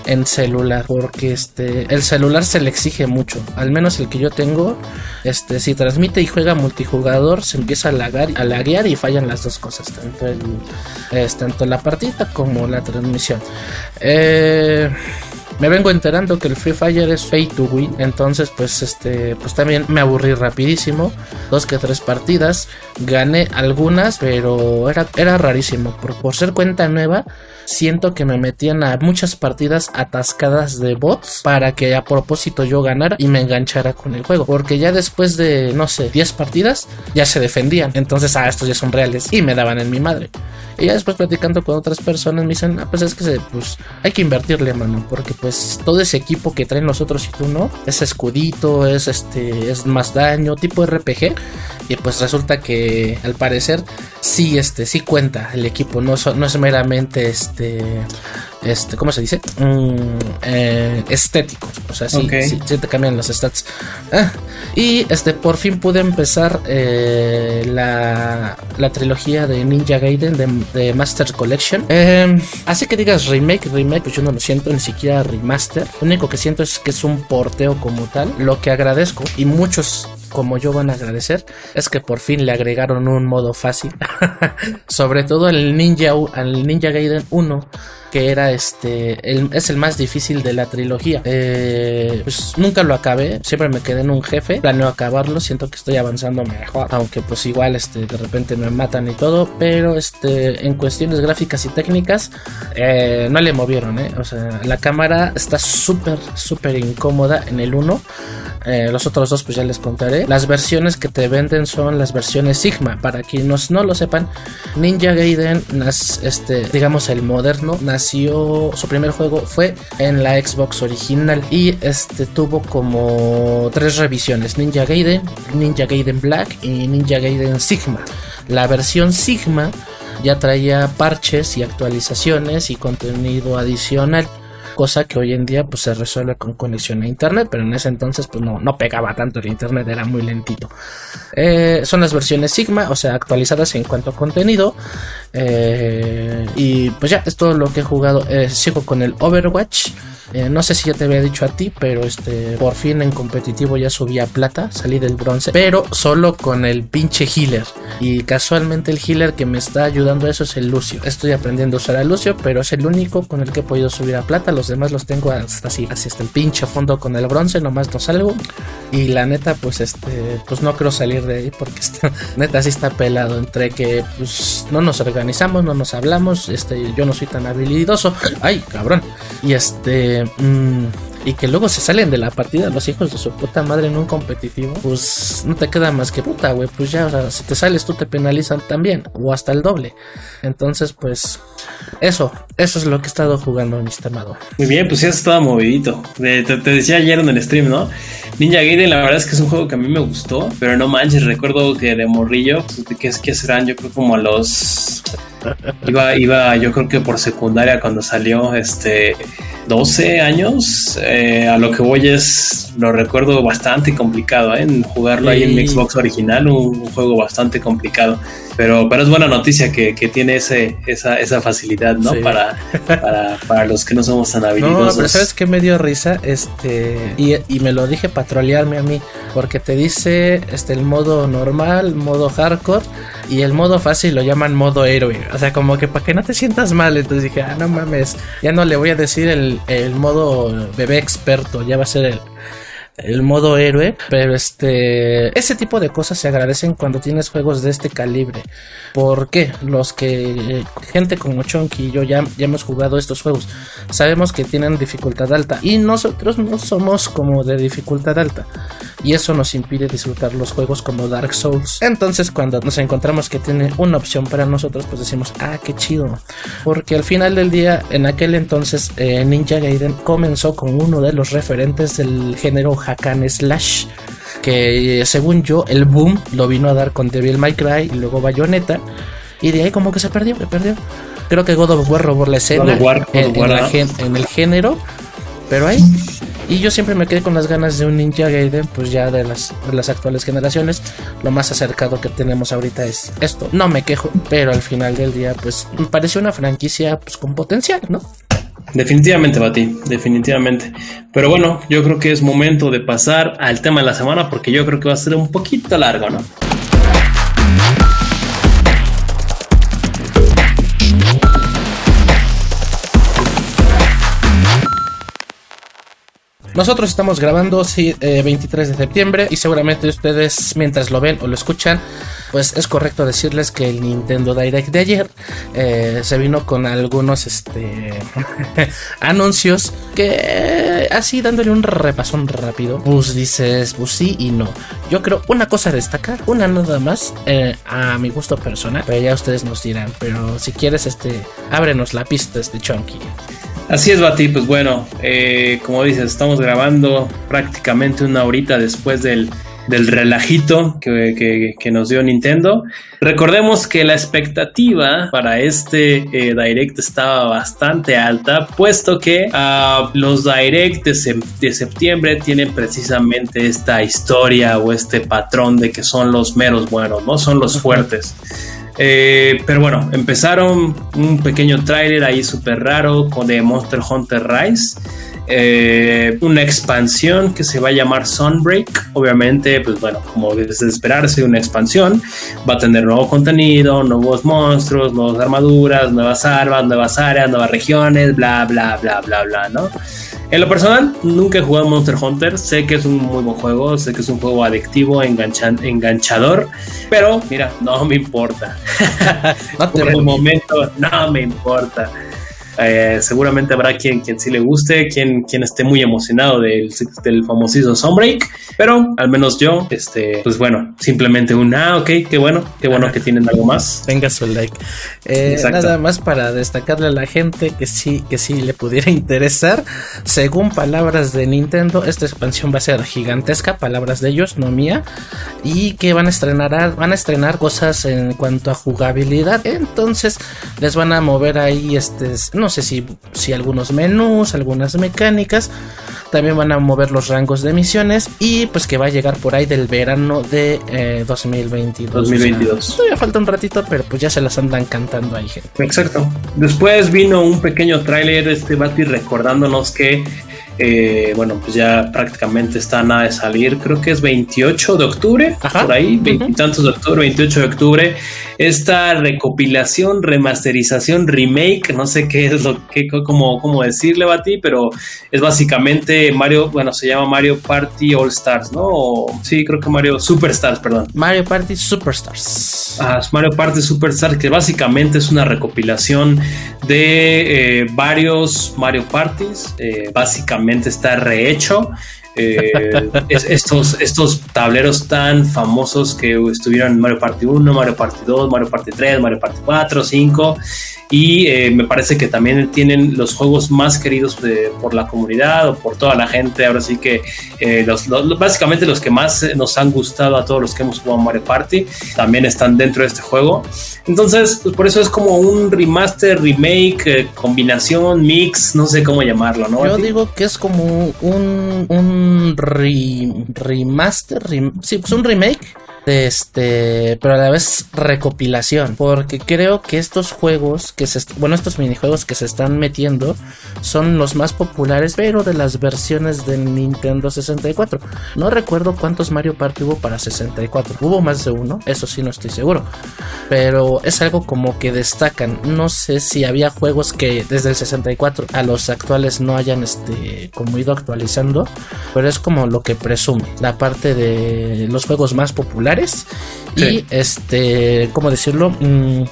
En celular porque este el celular se le exige mucho. Al menos el que yo tengo este si transmite y juega multijugador se empieza a lagar a laguear y fallan las dos cosas tanto el es, tanto la partida como la transmisión. Eh me vengo enterando que el Free Fire es pay to win, entonces pues este pues también me aburrí rapidísimo, dos que tres partidas, gané algunas, pero era, era rarísimo, por, por ser cuenta nueva, siento que me metían a muchas partidas atascadas de bots para que a propósito yo ganara y me enganchara con el juego, porque ya después de no sé, 10 partidas ya se defendían, entonces ah, estos ya son reales y me daban en mi madre. Y ya después platicando con otras personas me dicen, ah, pues es que pues hay que invertirle, mano, porque pues todo ese equipo que traen los otros y tú no, es escudito, es este, es más daño, tipo RPG. Y pues resulta que al parecer sí, este, sí cuenta el equipo, no, no es meramente este este, ¿cómo se dice? Mm, eh, estético. O sea, sí, sí, te cambian los stats. Ah, y este, por fin pude empezar eh, la, la, trilogía de Ninja Gaiden de, Master Collection. Em, así que digas remake, remake, pues yo no lo siento, ni siquiera remaster. Lo único que siento es que es un porteo como tal. Lo que agradezco y muchos como yo van a agradecer es que por fin le agregaron un modo fácil. [LAUGHS] Sobre todo al Ninja, al Ninja Gaiden 1 que era este, es el más difícil de la trilogía. Eh, pues nunca lo acabé, siempre me quedé en un jefe, planeo acabarlo, siento que estoy avanzando mejor, aunque pues igual este, de repente me matan y todo, pero este, en cuestiones gráficas y técnicas eh, no le movieron, ¿eh? o sea, la cámara está súper, súper incómoda en el 1. Eh, los otros dos pues ya les contaré. Las versiones que te venden son las versiones Sigma. Para quienes no lo sepan, Ninja Gaiden, este, digamos el moderno, su primer juego fue en la Xbox original y este tuvo como tres revisiones, Ninja Gaiden, Ninja Gaiden Black y Ninja Gaiden Sigma. La versión Sigma ya traía parches y actualizaciones y contenido adicional cosa que hoy en día pues se resuelve con conexión a internet, pero en ese entonces pues no, no pegaba tanto el internet, era muy lentito. Eh, son las versiones Sigma, o sea, actualizadas en cuanto a contenido. Eh, y pues ya es todo lo que he jugado. Eh, sigo con el Overwatch. Eh, no sé si ya te había dicho a ti, pero este por fin en competitivo ya subí a plata, salí del bronce, pero solo con el pinche healer. Y casualmente el healer que me está ayudando a eso es el Lucio. Estoy aprendiendo a usar a Lucio, pero es el único con el que he podido subir a plata. Los demás los tengo hasta así, así hasta el pinche fondo con el bronce, nomás no salgo. Y la neta, pues este, pues no quiero salir de ahí porque [LAUGHS] está, neta sí está pelado entre que pues no nos organizamos, no nos hablamos, este, yo no soy tan habilidoso. Ay, cabrón. Y este Mm, y que luego se salen de la partida los hijos de su puta madre en un competitivo, pues no te queda más que puta, güey. Pues ya, o sea, si te sales tú te penalizan también, o hasta el doble. Entonces, pues, eso, eso es lo que he estado jugando, mi estimado. Muy bien, pues ya estaba movidito. Te, decía ayer en el stream, ¿no? Ninja Gaiden, la verdad es que es un juego que a mí me gustó, pero no manches, recuerdo que de morrillo, pues, que es que serán, yo creo, como los. Iba, iba, yo creo que por secundaria cuando salió, este 12 años. Eh, a lo que voy es, lo recuerdo bastante complicado, ¿eh? Jugarlo ahí en Xbox original, un, juego bastante complicado. Pero, pero es buena noticia que, tiene ese, esa, esa facilidad, ¿no? Para, para, los que no somos tan habilidosos. No, pero ¿sabes qué me dio risa? Este, y, y me lo dije para trolearme a mí, porque te dice este, el modo normal, modo hardcore, y el modo fácil lo llaman modo héroe. O sea, como que para que no te sientas mal. Entonces dije, ah, no mames, ya no le voy a decir el, el modo bebé experto, ya va a ser el, el modo héroe, pero este ese tipo de cosas se agradecen cuando tienes juegos de este calibre. Porque los que gente como Chonky y yo ya, ya hemos jugado estos juegos, sabemos que tienen dificultad alta y nosotros no somos como de dificultad alta y eso nos impide disfrutar los juegos como Dark Souls. Entonces, cuando nos encontramos que tiene una opción para nosotros, pues decimos, "Ah, qué chido." Porque al final del día, en aquel entonces eh, Ninja Gaiden comenzó con uno de los referentes del género Hakan Slash que según yo el boom lo vino a dar con Devil May Cry y luego Bayonetta y de ahí como que se perdió, se perdió. Creo que God of War robó la escena en, el género, pero ahí y yo siempre me quedé con las ganas de un Ninja Gaiden, pues ya de las, de las actuales generaciones. Lo más acercado que tenemos ahorita es esto. No me quejo, pero al final del día, pues me pareció una franquicia pues, con potencial, ¿no? Definitivamente, Bati, definitivamente. Pero bueno, yo creo que es momento de pasar al tema de la semana porque yo creo que va a ser un poquito largo, ¿no? Nosotros estamos grabando sí, 23 de septiembre y seguramente ustedes mientras lo ven o lo escuchan, pues es correcto decirles que el Nintendo Direct de ayer eh, se vino con algunos este, [LAUGHS] anuncios que así dándole un repasón rápido, pues dices, pues sí y no. Yo creo una cosa a destacar, una nada más eh, a mi gusto personal, pero ya ustedes nos dirán, pero si quieres este, ábrenos la pista este Chunky. Así es, Bati, pues bueno, eh, como dices, estamos grabando prácticamente una horita después del, del relajito que, que, nos dio Nintendo. Recordemos que la expectativa para este eh, Direct estaba bastante alta, puesto que uh, los Direct de, de, septiembre tienen precisamente esta historia o este patrón de que son los meros buenos, ¿no? Son los fuertes. Eh, pero bueno, empezaron un pequeño tráiler ahí súper raro con de Monster Hunter Rise. Eh, una expansión que se va a llamar Sunbreak. Obviamente, pues bueno, como es de esperarse, una expansión va a tener nuevo contenido, nuevos monstruos, nuevas armaduras, nuevas armas, nuevas áreas, nuevas regiones, bla, bla, bla, bla, bla, ¿no? En lo personal, nunca he jugado Monster Hunter. Sé que es un muy buen juego, sé que es un juego adictivo, enganchador, pero mira, no me importa. [LAUGHS] Por el momento, no me importa. Eh, seguramente habrá quien, quien sí le guste, quien, quien esté muy emocionado del, del famosísimo Sunbreak, pero al menos yo, este, pues bueno, simplemente un ah, ok, qué bueno, qué bueno que tienen algo más. Venga su like. Eh, nada más para destacarle a la gente que sí, que sí le pudiera [LAUGHS] interesar. Según palabras de Nintendo, esta expansión va a ser gigantesca, palabras de ellos, no mía, y que van a estrenar, van a estrenar cosas en cuanto a jugabilidad. Entonces les van a mover ahí este no sé si, si algunos menús, algunas mecánicas. También van a mover los rangos de misiones y pues que va a llegar por ahí del verano de 2022. 2022. todavía falta un ratito, pero pues ya se las andan cantando ahí, gente. Exacto. Después vino un pequeño tráiler, este Bati recordándonos que eh, bueno, pues ya prácticamente está nada de salir. Creo que es 28 de octubre, por ahí, veintitantos de octubre, 28 de octubre. Esta recopilación, remasterización, remake, no sé qué es lo que, cómo, cómo decirle a ti, pero es básicamente Mario, bueno, se llama Mario Party All Stars, ¿no? sí, creo que Mario Superstars, perdón. Mario Party Superstars. Ah, Mario Party Superstars, que básicamente es una recopilación de eh, varios Mario Parties, eh, básicamente está rehecho. Eh, estos, estos tableros tan famosos que estuvieron en Mario Party 1, Mario Party 2, Mario Party 3, Mario Party 4, 5 y eh, me parece que también tienen los juegos más queridos por la comunidad o por toda la gente. Ahora sí que eh, los, básicamente los que más nos han gustado a todos los que hemos jugado Mario Party también están dentro de este juego. Entonces, pues por eso es como un remaster, remake, eh, combinación, mix, no sé cómo llamarlo, ¿no? Yo digo que es como un, un remaster, sí, pues un remake este, pero a la vez recopilación, porque creo que estos juegos que se, bueno, estos minijuegos que se están metiendo son los más populares, pero de las versiones de Nintendo 64. No recuerdo cuántos Mario Party hubo para 64. Hubo más de uno, eso sí no estoy seguro, pero es algo como que destacan. No sé si había juegos que desde el 64 a los actuales no hayan este como ido actualizando, pero es como lo que presume la parte de los juegos más populares y este, ¿cómo decirlo? Mm,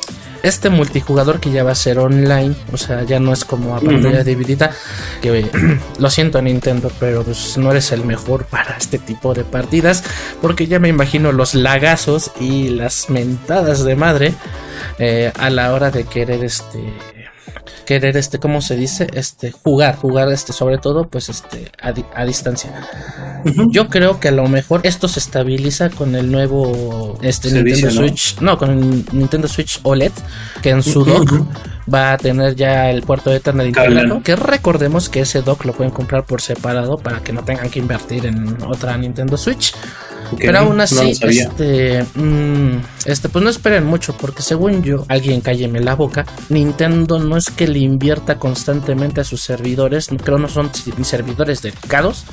este multijugador que ya va a ser online, o sea, ya no es como a pantalla dividida, que [CLEARS THROAT] lo siento Nintendo, pero pues no eres el mejor para este tipo de partidas, porque ya me imagino los lagazos y las mentadas de madre eh, a la hora de querer este querer este, ¿cómo se dice? Este, jugar, jugar este, sobre todo, pues este, a, distancia. Yo creo que a lo mejor esto se estabiliza con el nuevo este, Nintendo Switch, no, con el Nintendo Switch OLED, que en su dock va a tener ya el puerto de Ethernet integrado, que recordemos que ese dock lo pueden comprar por separado para que no tengan que invertir en otra Nintendo Switch. Pero aún así, este, mm, este, pues no esperen mucho, porque según yo, alguien cálleme la boca, Nintendo no es que le invierta constantemente a sus servidores, creo no son servidores dedicados,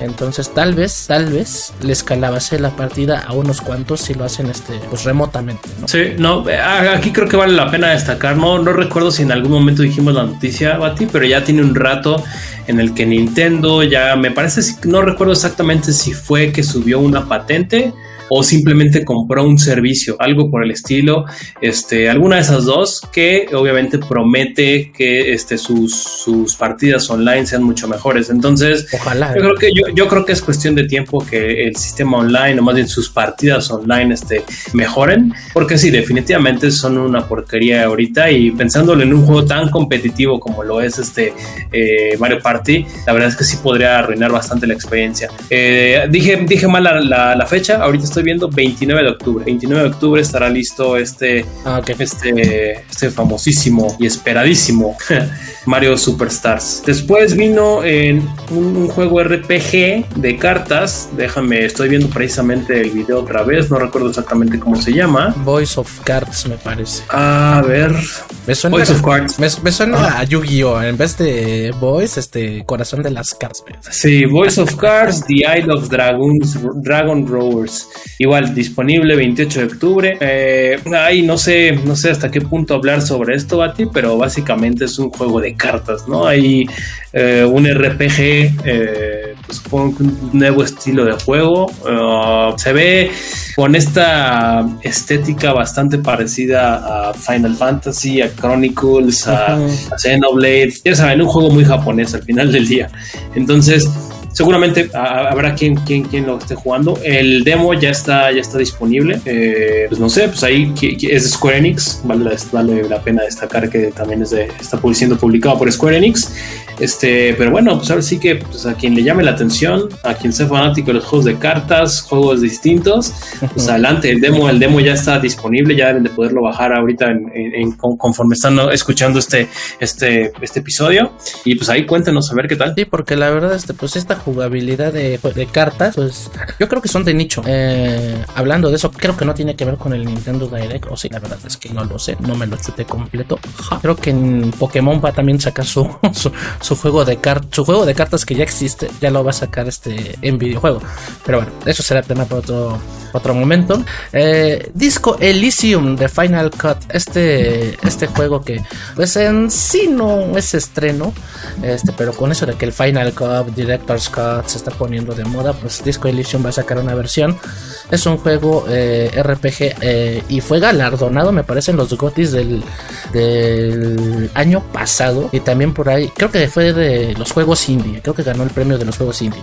entonces tal vez, tal vez les calabase la partida a unos cuantos si lo hacen este, pues remotamente. ¿no? Sí, no, aquí creo que vale la pena destacar, no, no recuerdo si en algún momento dijimos la noticia, Bati, pero ya tiene un rato en el que Nintendo ya me parece, no recuerdo exactamente si fue que subió una patente o simplemente compró un servicio, algo por el estilo, este, alguna de esas dos que obviamente promete que este, sus, sus partidas online sean mucho mejores. Entonces, ojalá. Yo creo que, yo, yo, creo que es cuestión de tiempo que el sistema online o más bien sus partidas online este, mejoren, porque sí, definitivamente son una porquería ahorita y pensándolo en un juego tan competitivo como lo es este eh, Mario Party, la verdad es que sí podría arruinar bastante la experiencia. Eh, dije, dije mal la, la, la fecha, ahorita estoy viendo 29 de octubre. 29 de octubre estará listo este, ah, este, este famosísimo y esperadísimo [LAUGHS] Mario Superstars. Después vino en un, juego RPG de cartas. Déjame, estoy viendo precisamente el video otra vez. No recuerdo exactamente cómo se llama. Voice of Cards, me parece. A ver. Me suena, Voice of Cards. Me, suena ah. a Yu-Gi-Oh! En vez de Voice, este corazón de las cartas. Sí, Voice of Cards, The Isle of Dragons, Dragon Rowers. Igual, disponible 28 de octubre. Eh, ay, no sé, no sé hasta qué punto hablar sobre esto, Bati, pero básicamente es un juego de cartas, ¿no? Hay eh, un RPG, eh, pues supongo que un nuevo estilo de juego. Uh, se ve con esta estética bastante parecida a Final Fantasy, a Chronicles, a, a Xenoblade. Ya saben, un juego muy japonés al final del día. Entonces, seguramente habrá quien, quien, quien lo esté jugando. El demo ya está, ya está disponible. Eh, pues no sé, pues ahí es de Square Enix. Vale, vale la pena destacar que también es de, está siendo publicado por Square Enix. Este, pero bueno, pues ahora sí que pues a quien le llame la atención, a quien sea fanático de los juegos de cartas, juegos distintos, pues [LAUGHS] adelante, el demo, el demo ya está disponible, ya deben de poderlo bajar ahorita en, conforme están escuchando este, este, este episodio. Y pues ahí cuéntenos a ver qué tal. Sí, porque la verdad, este, pues esta jugabilidad de, de cartas, pues yo creo que son de nicho. Eh, hablando de eso, creo que no tiene que ver con el Nintendo Direct, o sí, la verdad es que no lo sé, no me lo chuté completo. Creo que en Pokémon va a también sacar su, [LAUGHS] su juego de cartas, su juego de cartas que ya existe, ya lo va a sacar este en videojuego. Pero bueno, eso será tema para otro, otro momento. Eh, Disco Elysium de Final Cut, este, este juego que pues en sí no es estreno, este, pero con eso de que el Final Cut, Director's Cut se está poniendo de moda, pues Disco Elysium va a sacar una versión. Es un juego eh, RPG eh, y fue galardonado, me parece, en los GOTIS del, del año pasado. Y también por ahí, creo que fue de los juegos indie. Creo que ganó el premio de los juegos indie.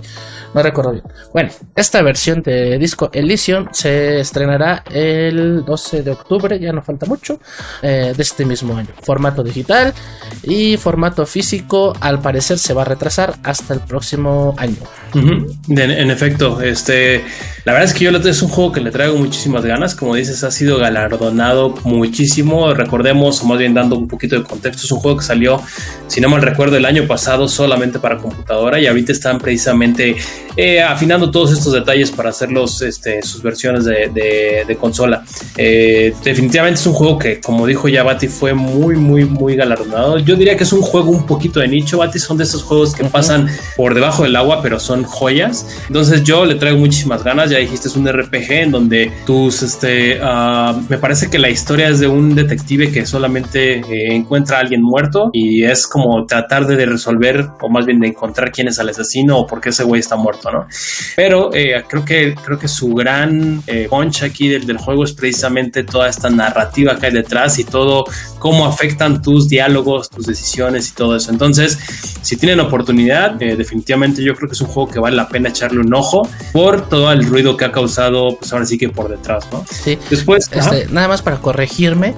No recuerdo bien. Bueno, esta versión de disco Elysium se estrenará el 12 de octubre, ya no falta mucho, eh, de este mismo año. Formato digital y formato físico, al parecer se va a retrasar hasta el próximo año. en, efecto, este, la verdad es que yo es un juego que le traigo muchísimas ganas. Como dices, ha sido galardonado muchísimo. Recordemos, o más bien dando un poquito de contexto, es un juego que salió, si no mal recuerdo, el año pasado solamente para computadora y ahorita están precisamente eh, afinando todos estos detalles para hacerlos este, sus versiones de, consola. Eh, definitivamente es un juego que, como dijo ya Bati, fue muy, muy, muy galardonado. Yo diría que es un juego un poquito de nicho. Bati son de esos juegos que pasan por debajo del agua, pero son joyas. Entonces yo le traigo muchísimas ganas. Ya dijiste, es un RPG en donde tus, este, uh, me parece que la historia es de un detective que solamente eh, encuentra a alguien muerto y es como tratar de resolver o más bien de encontrar quién es el asesino o por qué ese güey está muerto, ¿no? Pero eh, creo, que, creo que su gran eh, punch aquí del, del, juego es precisamente toda esta narrativa que hay detrás y todo cómo afectan tus diálogos, tus decisiones y todo eso. Entonces, si tienen oportunidad, eh, definitivamente yo creo que es un juego que vale la pena echarle un ojo por todo el ruido que ha causado, pues ahora sí que por detrás, ¿no? Sí. Después, este, nada más para corregirme.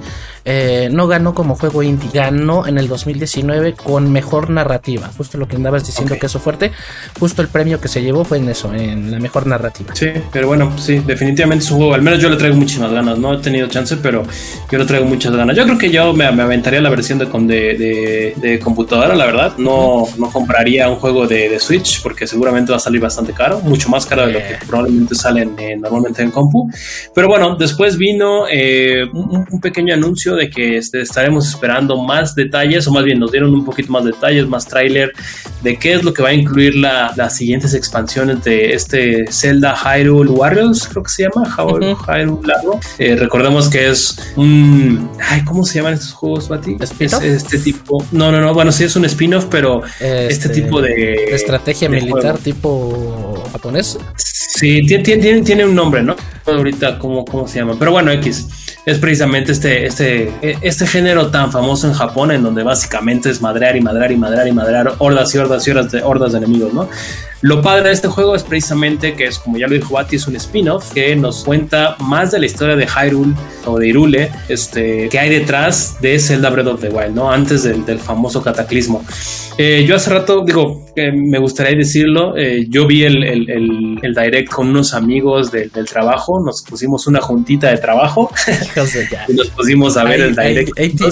Eh, no ganó como juego indie, ganó en el 2019 con mejor narrativa. Justo lo que andabas diciendo que eso fuerte, justo el premio que se llevó fue en eso, en la mejor narrativa. Sí, pero bueno, sí, definitivamente su juego, al menos yo le traigo muchísimas ganas, no he tenido chance, pero yo le traigo muchas ganas. Yo creo que yo me, aventaría la versión de, de, de, computadora, la verdad, no, no compraría un juego de, Switch porque seguramente va a salir bastante caro, mucho más caro de lo que eh. probablemente salen normalmente en compu. Pero bueno, después vino eh, un, pequeño anuncio de que este, estaremos esperando más detalles, o más bien nos dieron un poquito más detalles, más tráiler de qué es lo que va a incluir las siguientes expansiones de este Zelda Hyrule Warriors, creo que se llama, Hyrule, Lago. Eh, recordemos que es un... Ay, ¿cómo se llaman estos juegos, Bati? este tipo... No, no, no, bueno, sí es un spin-off, pero este, este, tipo de... Estrategia militar tipo japonés. Sí, tiene, tiene, tiene un nombre, ¿no? Ahorita, ¿cómo, ¿cómo se llama? Pero bueno, X es precisamente este, este, este género tan famoso en Japón, en donde básicamente es madrear y madrear y madrear y madrear hordas y hordas y hordas de, hordas de enemigos, ¿no? Lo padre de este juego es precisamente que es, como ya lo dijo Bati, es un spin-off que nos cuenta más de la historia de Hyrule o de Irule, este, que hay detrás de Zelda Breath of the Wild, ¿no? Antes del, del famoso cataclismo. Eh, yo hace rato, digo, me gustaría decirlo, eh, yo vi el, el, el, direct con unos amigos del trabajo, nos pusimos una juntita de trabajo [LAUGHS] y nos pusimos a ver el direct. Ahí, te,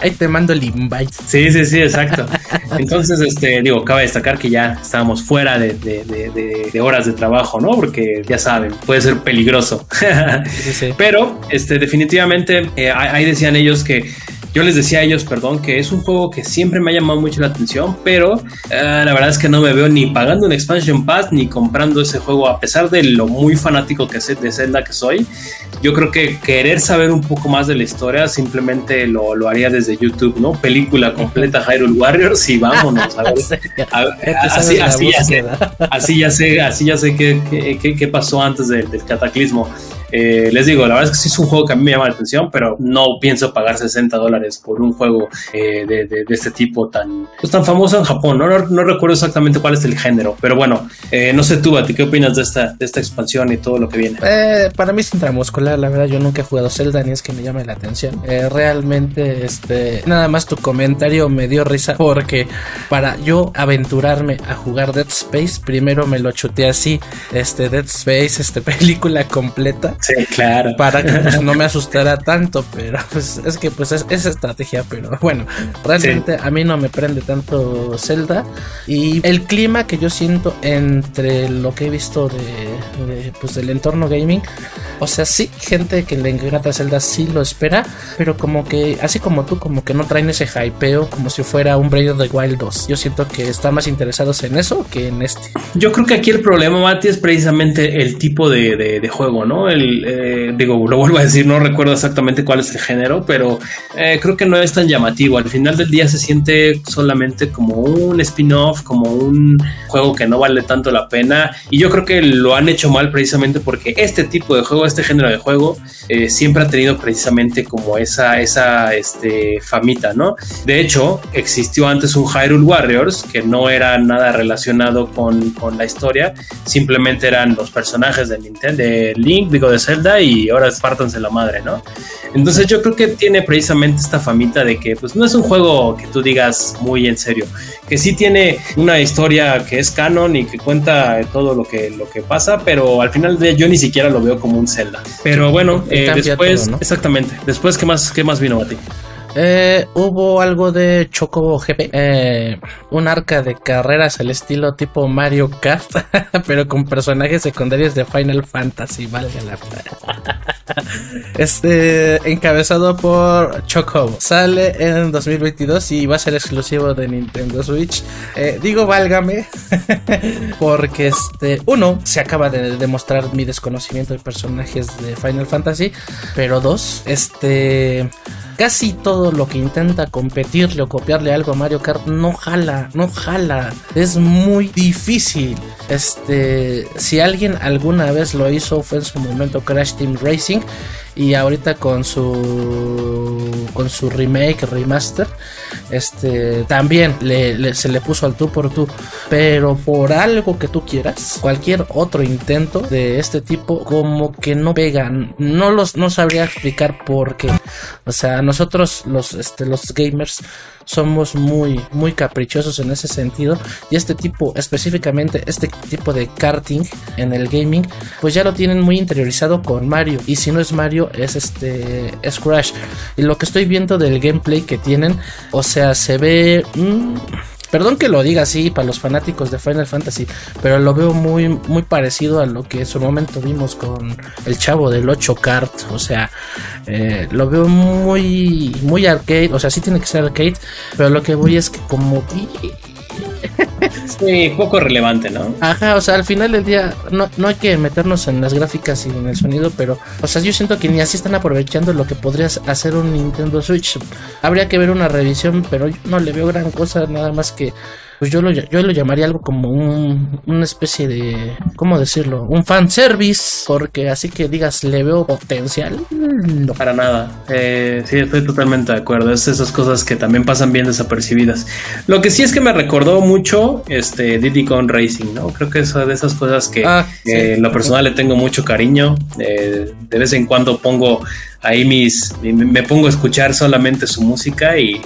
ahí te mando el invite. Sí, sí, sí, exacto. [LAUGHS] Entonces, este, digo, cabe destacar que ya estábamos fuera de, de, de, horas de trabajo, ¿no? Porque ya saben, puede ser peligroso. [LAUGHS] Pero, este, definitivamente, eh, ahí decían ellos que yo les decía a ellos, perdón, que es un juego que siempre me ha llamado mucho la atención, pero eh, la verdad es que no me veo ni pagando un expansion pass ni comprando ese juego, a pesar de lo muy fanático que sé de Zelda que soy. Yo creo que querer saber un poco más de la historia simplemente lo, lo haría desde YouTube, ¿no? Película completa Hyrule Warriors y vámonos. A ver, [LAUGHS] así, así, ya sé, así ya sé, así ya sé qué, qué, qué pasó antes del cataclismo. Eh, les digo, la verdad es que sí es un juego que a mí me llama la atención, pero no pienso pagar 60 dólares por un juego eh, de, este tipo tan, pues, tan famoso en Japón. ¿no? Recuerdo exactamente cuál es el género, pero bueno, eh, no sé tú, Bati, ¿qué opinas de esta, de esta expansión y todo lo que viene? para mí es intramuscular, la verdad, yo nunca he jugado Zelda ni es que me llame la atención. realmente, este, nada más tu comentario me dio risa porque para yo aventurarme a jugar Dead Space, primero me lo chuté así, este Dead Space, este [LAUGHS] película completa Sí, claro. Para que pues, no me asustara tanto, pero pues es que pues es, estrategia, pero bueno, realmente a mí no me prende tanto Zelda y el clima que yo siento entre lo que he visto de, pues del entorno gaming, o sea, sí, gente que le encanta Zelda sí lo espera, pero como que así como tú, como que no traen ese hypeo como si fuera un Breath of the Wild 2. Yo siento que están más interesados en eso que en este. Yo creo que aquí el problema, Mati, es precisamente el tipo de, de juego, ¿no? El, eh, digo, lo vuelvo a decir, no recuerdo exactamente cuál es el género, pero eh, creo que no es tan llamativo. Al final del día se siente solamente como un spin-off, como un juego que no vale tanto la pena. Y yo creo que lo han hecho mal precisamente porque este tipo de juego, este género de juego, eh, siempre ha tenido precisamente como esa, esa este, famita, ¿no? De hecho, existió antes un Hyrule Warriors que no era nada relacionado con, con la historia, simplemente eran los personajes de Nintendo, de Link, digo, de Zelda y ahora espártanse la madre, ¿no? Entonces yo creo que tiene precisamente esta famita de que pues no es un juego que tú digas muy en serio, que sí tiene una historia que es canon y que cuenta todo lo que, lo que pasa, pero al final de yo ni siquiera lo veo como un Zelda. Pero bueno, eh, después, exactamente, después, ¿qué más, qué más vino a ti? Eh, hubo algo de Chocobo GP, eh, un arca de carreras al estilo tipo Mario Kart, [LAUGHS] pero con personajes secundarios de Final Fantasy, valga Este, encabezado por Chocobo. Sale en 2022 y va a ser exclusivo de Nintendo Switch. Eh, digo, válgame, [LAUGHS] porque este, uno, se acaba de demostrar mi desconocimiento de personajes de Final Fantasy, pero dos, este casi todo lo que intenta competirle o copiarle algo a Mario Kart no jala, no jala. Es muy difícil. Este, si alguien alguna vez lo hizo fue en su momento Crash Team Racing y ahorita con su con su remake, remaster, este también le, se le puso al tú por tú. Pero por algo que tú quieras, cualquier otro intento de este tipo, como que no pegan. No los no sabría explicar por qué. O sea, nosotros los, este, los gamers somos muy, muy caprichosos en ese sentido. Y este tipo, específicamente este tipo de karting en el gaming, pues ya lo tienen muy interiorizado con Mario. Y si no es Mario, es este, es Crash. Y lo que estoy viendo del gameplay que tienen, o sea, se ve... Mm, Perdón que lo diga así para los fanáticos de Final Fantasy, pero lo veo muy, muy parecido a lo que en su momento vimos con el chavo del 8 kart. O sea, eh, lo veo muy, muy arcade. O sea, sí tiene que ser arcade, pero lo que voy es que como Sí, poco relevante, ¿no? Ajá, o sea, al final del día no, no hay que meternos en las gráficas y en el sonido, pero, o sea, yo siento que ni así están aprovechando lo que podría hacer un Nintendo Switch. Habría que ver una revisión, pero no le veo gran cosa, nada más que pues yo lo, yo lo llamaría algo como un, una especie de, ¿cómo decirlo? Un fanservice, porque así que digas, le veo potencial. No. Para nada. Eh, sí, estoy totalmente de acuerdo. Es esas cosas que también pasan bien desapercibidas. Lo que sí es que me recordó mucho este Diddy Kong Racing, ¿no? Creo que es de esas cosas que ah, en lo personal le tengo mucho cariño. Eh, de vez en cuando pongo ahí mis, me pongo a escuchar solamente su música y,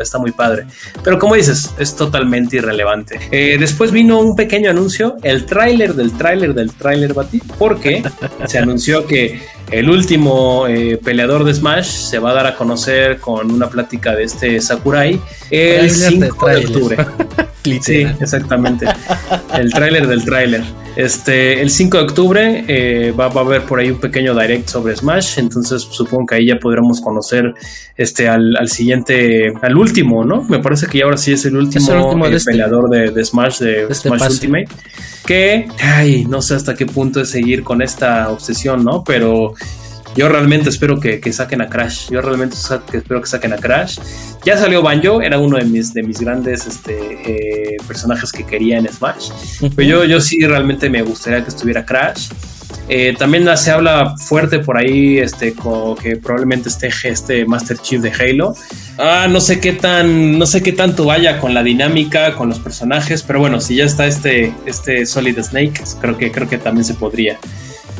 está muy padre. Pero como dices, es totalmente irrelevante. Eh, después vino un pequeño anuncio, el tráiler del tráiler del tráiler Bati, porque se anunció que el último eh, peleador de Smash se va a dar a conocer con una plática de este Sakurai el 5 de, octubre. [LAUGHS] sí, exactamente. El tráiler del tráiler. Este, el 5 de octubre eh, va, a haber por ahí un pequeño direct sobre Smash, entonces supongo que ahí ya podremos conocer este al, siguiente, al último, ¿no? Me parece que ya ahora sí es el último, eh, este peleador de, Smash, de, este Smash Ultimate. Que, ay, no sé hasta qué punto es seguir con esta obsesión, ¿no? Pero yo realmente espero que, saquen a Crash. Yo realmente espero que saquen a Crash. Ya salió Banjo, era uno de mis, de mis grandes este, eh, personajes que quería en Smash. Pero yo, yo sí realmente me gustaría que estuviera Crash. Eh, también se habla fuerte por ahí este, que probablemente esté este Master Chief de Halo. Ah, no sé qué tan, no sé qué tanto vaya con la dinámica, con los personajes, pero bueno, si ya está este, este Solid Snake, creo que, creo que también se podría.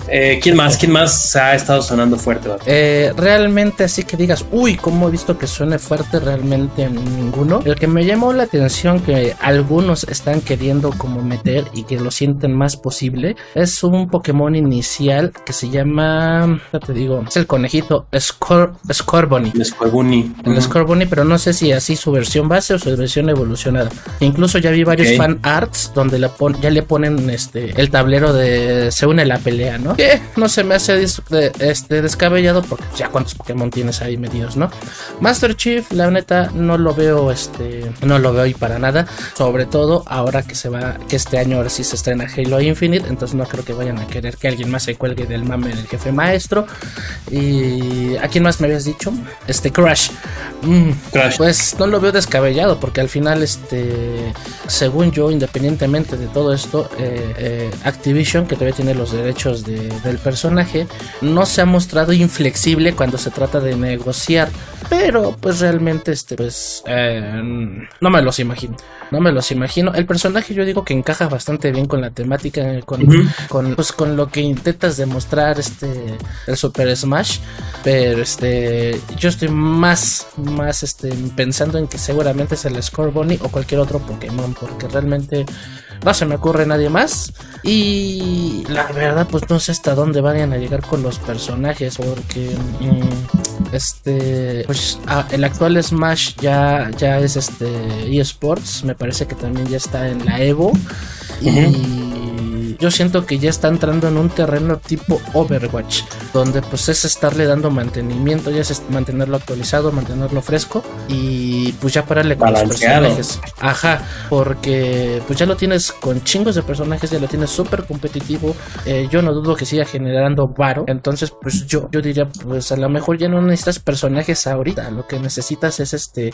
Eh, ¿Quién más? ¿Quién más ha estado sonando fuerte? Eh, realmente así que digas, uy, ¿cómo he visto que suene fuerte? Realmente ninguno. El que me llamó la atención que algunos están queriendo como meter y que lo sienten más posible es un Pokémon inicial que se llama, ya te digo, es el conejito Scor Scorbunny. El Scorbunny. El Scorbunny, pero no sé si así su versión base o su versión evolucionada. incluso ya vi varios fan arts donde ya le ponen este el tablero de se une la pelea, ¿no? No se me hace este, descabellado porque ya cuántos Pokémon tienes ahí medidos, ¿no? Master Chief, la neta, no lo veo, este, no lo veo ahí para nada. Sobre todo ahora que se va, que este año ahora sí se estrena Halo Infinite, entonces no creo que vayan a querer que alguien más se cuelgue del mame del jefe maestro. Y ¿a quién más me habías dicho? Este Crash. Mm, Crash. Pues no lo veo descabellado porque al final, este, según yo, independientemente de todo esto, eh, eh, Activision, que todavía tiene los derechos de del personaje no se ha mostrado inflexible cuando se trata de negociar. Pero pues realmente este pues eh, no me los imagino. No me los imagino. El personaje yo digo que encaja bastante bien con la temática, con, con, pues, con lo que intentas demostrar este el Super Smash. Pero este yo estoy más, más este, pensando en que seguramente es el Scorbunny o cualquier otro Pokémon. Porque realmente no se me ocurre nadie más. Y la verdad, pues no sé hasta dónde vayan a llegar con los personajes. Porque mm, este pues ah, el actual Smash ya, ya es este eSports. Me parece que también ya está en la Evo. Y yo siento que ya está entrando en un terreno tipo Overwatch, donde pues es estarle dando mantenimiento, ya es mantenerlo actualizado, mantenerlo fresco y pues ya pararle con los personajes. Ajá, porque pues ya lo tienes con chingos de personajes, ya lo tienes súper competitivo. Eh, yo no dudo que siga generando varo. Entonces, pues yo, yo diría, pues a lo mejor ya no necesitas personajes ahorita. Lo que necesitas es este,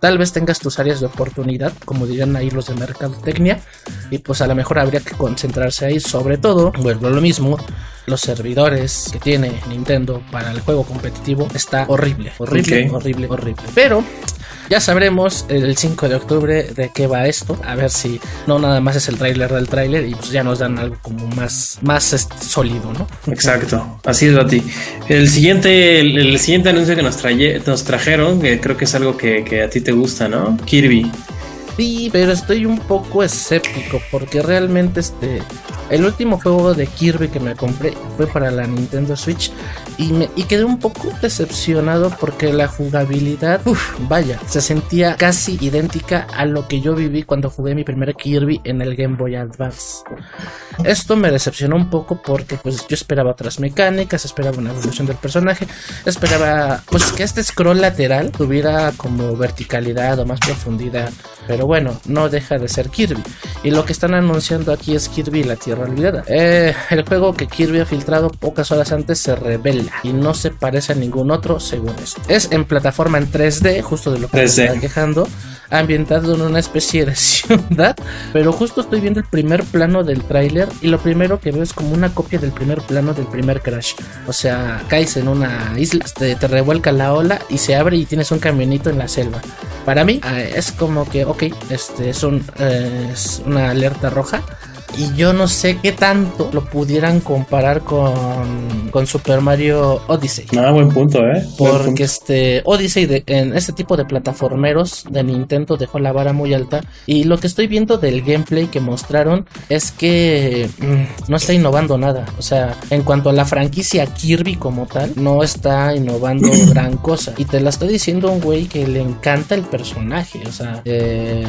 tal vez tengas tus áreas de oportunidad, como dirían ahí los de mercadotecnia, y pues a lo mejor habría que concentrarse sobre todo, vuelvo a lo mismo, los servidores que tiene Nintendo para el juego competitivo está horrible, horrible, horrible, horrible. Pero Ya sabremos el 5 de octubre de qué va esto. A ver si no nada más es el tráiler del tráiler y pues ya nos dan algo como más, más este, sólido, ¿no? Exacto, así es, Bati. El siguiente, el, siguiente anuncio que nos, traje, nos trajeron, que creo que es algo que, que a ti te gusta, ¿no? Kirby. Sí, pero estoy un poco escéptico porque realmente este el último juego de Kirby que me compré fue para la Nintendo Switch y, me, y quedé un poco decepcionado porque la jugabilidad, vaya, se sentía casi idéntica a lo que yo viví cuando jugué mi primer Kirby en el Game Boy Advance. Esto me decepcionó un poco porque pues yo esperaba otras mecánicas, esperaba una evolución del personaje, esperaba pues que este scroll lateral tuviera como verticalidad o más profundidad, pero bueno, no deja de ser Kirby. Y lo que están anunciando aquí es Kirby la Tierra olvidada. Eh, el juego que Kirby ha filtrado pocas horas antes se revela y no se parece a ningún otro según esto. Es en plataforma en 3D, justo de lo que me está quejando, ambientado en una especie de [LAUGHS] ciudad, pero justo estoy viendo el primer plano del tráiler y lo primero que veo es como una copia del primer plano del primer Crash. O sea, caes en una isla, te, te revuelca la ola y se abre y tienes un camionito en la selva. Para mí eh, es como que, ok, este es, un, eh, es una alerta roja y yo no sé qué tanto lo pudieran comparar con, con Super Mario Odyssey. Ah, buen punto, ¿eh? Porque este Odyssey en este tipo de plataformeros de Nintendo dejó la vara muy alta. Y lo que estoy viendo del gameplay que mostraron es que mm, no está innovando nada. O sea, en cuanto a la franquicia Kirby como tal, no está innovando [COUGHS] gran cosa. Y te la estoy diciendo un güey que le encanta el personaje. O sea, eh,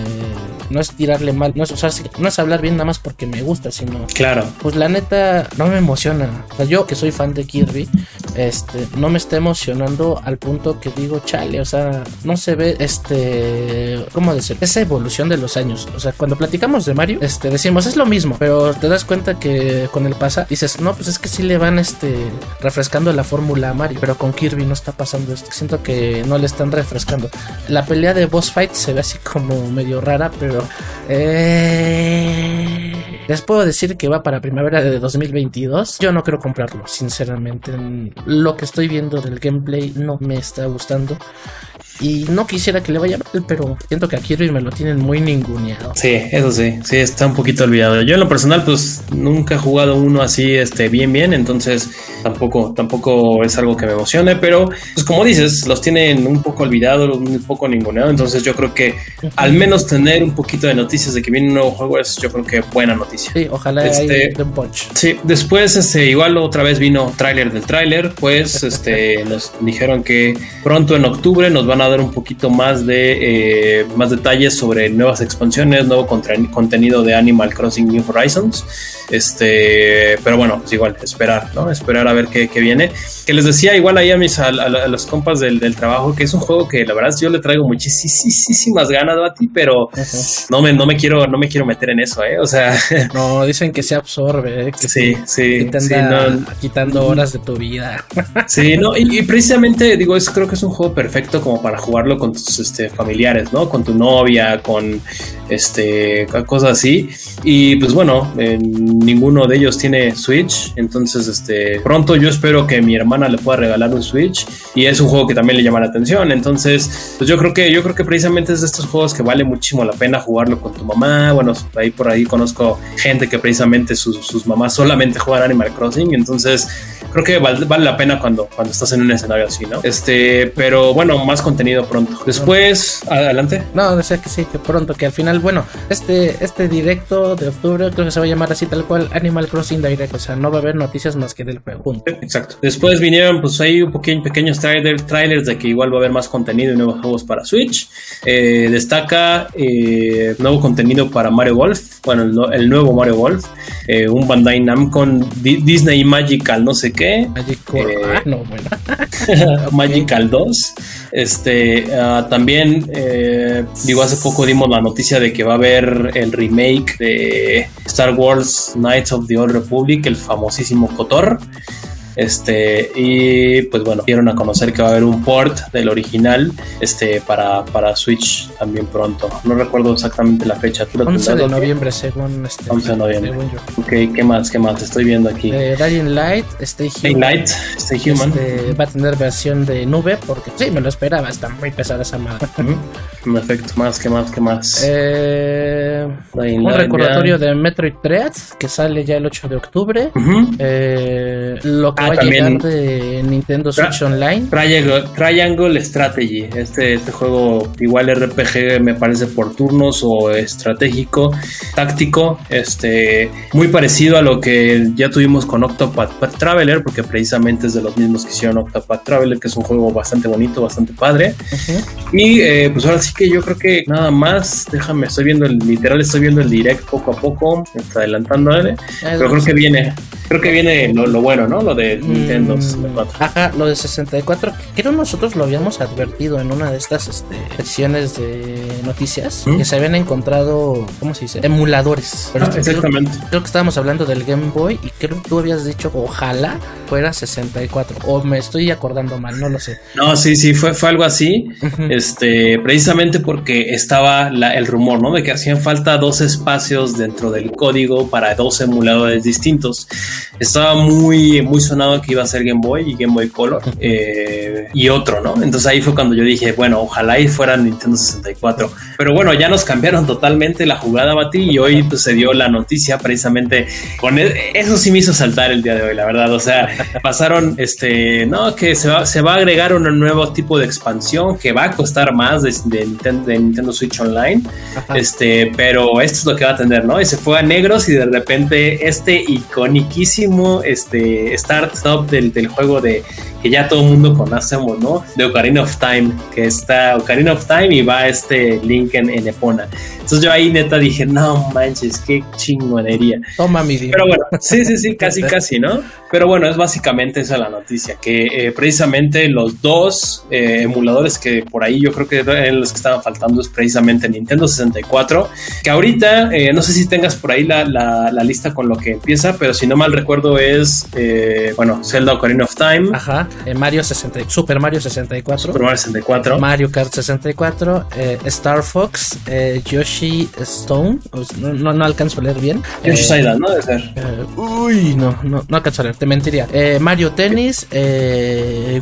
no es tirarle mal, no es, no es hablar bien nada más porque me gusta, sino. Claro. Pues la neta, no me emociona. O sea, yo que soy fan de Kirby, este, no me está emocionando al punto que digo, chale, o sea, no se ve, este, ¿cómo decir? Esa evolución de los años. O sea, cuando platicamos de Mario, este, decimos, es lo mismo, pero te das cuenta que con el pasa, dices, no, pues es que sí le van, este, refrescando la fórmula a Mario, pero con Kirby no está pasando esto. Siento que no le están refrescando. La pelea de boss fight se ve así como medio rara, pero, eh les puedo decir que va para primavera de 2022. Yo no quiero comprarlo, sinceramente. Lo que estoy viendo del gameplay no me está gustando. Y no quisiera que le vaya mal, pero siento que a Kirby me lo tienen muy ninguneado. Sí, eso sí, sí, está un poquito olvidado. Yo en lo personal, pues nunca he jugado uno así, este, bien, bien, entonces tampoco, tampoco es algo que me emocione, pero pues como dices, los tienen un poco olvidados, un poco ninguneado, entonces yo creo que al menos tener un poquito de noticias de que viene un nuevo juego es yo creo que buena noticia. Sí, ojalá este, un punch. Sí, después este, igual otra vez vino tráiler del tráiler, pues este, [LAUGHS] nos dijeron que pronto en octubre nos van a dar un poquito más de eh, más detalles sobre nuevas expansiones, nuevo contenido de Animal Crossing New Horizons. Este, pero bueno, pues igual, esperar, ¿no? Esperar a ver qué, viene. Que les decía igual ahí a mis a, los compas del, trabajo que es un juego que la verdad yo le traigo muchísimas ganas a ti, pero no me, no me quiero, no me quiero meter en eso, eh. O sea. [LAUGHS] No, dicen que se absorbe, ¿eh? que sí, sí. te anda quitando horas de tu vida. Sí, no, y, precisamente digo, es, creo que es un juego perfecto como para jugarlo con tus este, familiares, ¿no? Con tu novia, con este cosas así. Y pues bueno, ninguno de ellos tiene Switch, entonces este pronto yo espero que mi hermana le pueda regalar un Switch y es un juego que también le llama la atención. Entonces, pues yo creo que yo creo que precisamente es de estos juegos que vale muchísimo la pena jugarlo con tu mamá. Bueno, ahí por ahí conozco gente que precisamente sus, sus mamás solamente juegan Animal Crossing, entonces creo que vale, la pena cuando, cuando estás en un escenario así, ¿no? Este, pero bueno, más contenido pronto. Después, adelante. No, decía que sí, que pronto, que al final, bueno, este, este directo de octubre creo que se va a llamar así tal cual Animal Crossing Direct, o sea, no va a haber noticias más que del juego. Exacto. Después vinieron, pues ahí un poquito pequeños trailers de que igual va a haber más contenido y nuevos juegos para Switch. Eh, destaca eh, nuevo contenido para Mario Golf, bueno, el, nuevo Mario Golf, eh, un Bandai Namco Disney Magical, no sé qué Magical, eh, no, bueno. [LAUGHS] Magical 2. Este, ah, también, eh, digo, hace poco dimos la noticia de que va a haber el remake de Star Wars Knights of the Old Republic, el famosísimo Kotor. Este, y pues bueno, dieron a conocer que va a haber un port del original este, para, para Switch también pronto. No recuerdo exactamente la fecha. 11 de noviembre, según este. 11 de noviembre. Ok, ¿qué más? ¿Qué más? Estoy viendo aquí. Eh, Dying Light, Stay Human. Light, Stay Human. Este, va a tener versión de nube porque sí, me lo esperaba, está muy pesada esa madre. Perfecto, más, ¿qué más? ¿Qué más? Eh, un recordatorio de Metroid Dread que sale ya el 8 de octubre. eh, lo que ah, va a llegar de Nintendo Switch Online. Triangle, Strategy. Este, este juego, igual RPG, me parece por turnos o estratégico, táctico. Este, muy parecido a lo que ya tuvimos con Octopath Traveler, porque precisamente es de los mismos que hicieron Octopath Traveler, que es un juego bastante bonito, bastante padre. Y eh, pues ahora sí que yo creo que nada más, déjame, estoy viendo el literal, estoy viendo el direct poco a poco, está adelantando, pero creo que viene creo que viene lo, bueno, ¿no? Lo de Nintendo 64. Mm, ajá, lo de 64. Creo nosotros lo habíamos advertido en una de estas este, secciones de noticias ¿Mm? que se habían encontrado, ¿cómo se dice? Emuladores. Pero ah, exactamente. Creo, que estábamos hablando del Game Boy y creo que tú habías dicho ojalá fuera 64. O me estoy acordando mal, no lo sé. No, sí, sí, fue, fue algo así. Este, precisamente porque estaba el rumor, ¿no? De que hacían falta dos espacios dentro del código para dos emuladores distintos estaba muy, muy sonado que iba a ser Game Boy y Game Boy Color eh, y otro, ¿no? Entonces ahí fue cuando yo dije, bueno, ojalá y fuera Nintendo 64. Pero bueno, ya nos cambiaron totalmente la jugada, Bati, y hoy pues, se dio la noticia precisamente con e, eso sí me hizo saltar el día de hoy, la verdad. O sea, [LAUGHS] pasaron, este, no, que se va, se va a agregar un nuevo tipo de expansión que va a costar más de, Nintendo, Switch Online. Este, pero esto es lo que va a tener, ¿no? Y se fue a negros y de repente este icónico este startup del, del juego de que ya todo el mundo conocemos, ¿no? De Ocarina of Time, que está Ocarina of Time y va este Link en, Epona. Entonces yo ahí neta dije, no manches, qué chingonería. Toma mi. Pero bueno, sí, sí, sí, [LAUGHS] casi, casi, ¿no? Pero bueno, es básicamente esa la noticia, que eh, precisamente los dos eh, emuladores que por ahí yo creo que eran los que estaban faltando es precisamente Nintendo 64, que ahorita, eh, no sé si tengas por ahí la, la, lista con lo que empieza, pero si no mal recuerdo es, bueno, Zelda Ocarina of Time. Ajá. Mario 60, Super Mario 64, Super Mario 64, Mario Kart 64, eh, Star Fox, eh, Yoshi Stone, no, no, alcanzo a leer bien. Yoshi eh, ¿no? Debe ser. uy, no, no, no alcanzo a leer, te mentiría. Mario Tennis,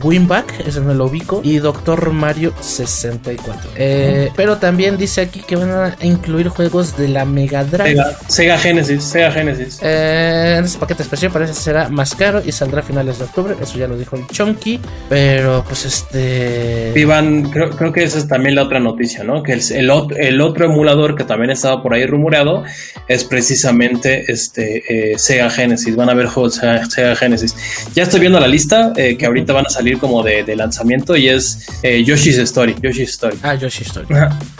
Winback, ese no lo ubico, y Doctor Mario 64. Pero también dice aquí que van a incluir juegos de la Mega Drive. Sega, Genesis, Sega Genesis. Eh, ese paquete especial parece que será más caro y saldrá a finales de octubre, eso ya lo dijo el chunky, pero pues este... Iván, creo, creo que esa es también la otra noticia, ¿no? Que el, el, el otro emulador que también estaba por ahí rumoreado es precisamente este eh, Sega Genesis, van a ver juegos Sega, Genesis. Ya estoy viendo la lista eh, que ahorita van a salir como de, de lanzamiento y es eh, Yoshi's Story, Yoshi's Story. Ah, Yoshi's Story.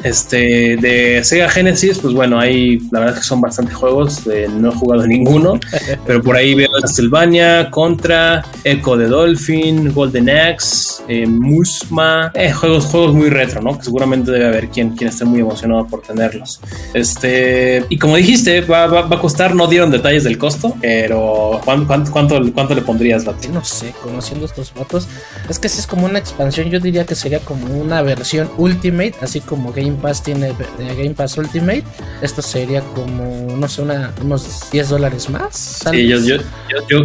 Este, de Sega Genesis, pues bueno, hay, la verdad es que son bastantes juegos, no he jugado [LAUGHS] ninguno, pero por ahí veo Castlevania, Contra, Echo de Dolphin, Golden Axe, eh, Musma, eh, juegos, juegos muy retro, ¿no? Que seguramente debe haber quien, quien esté muy emocionado por Este, y como dijiste, va, a costar, no dieron detalles del costo, pero ¿cuánto, cuánto, le pondrías, Bati? No sé, conociendo estos votos, es que si es como una expansión, yo diría que sería como una versión Ultimate, así como Game Pass tiene Game Pass Ultimate, esto sería como, no sé, unos 10 dólares más. Sí, yo, yo,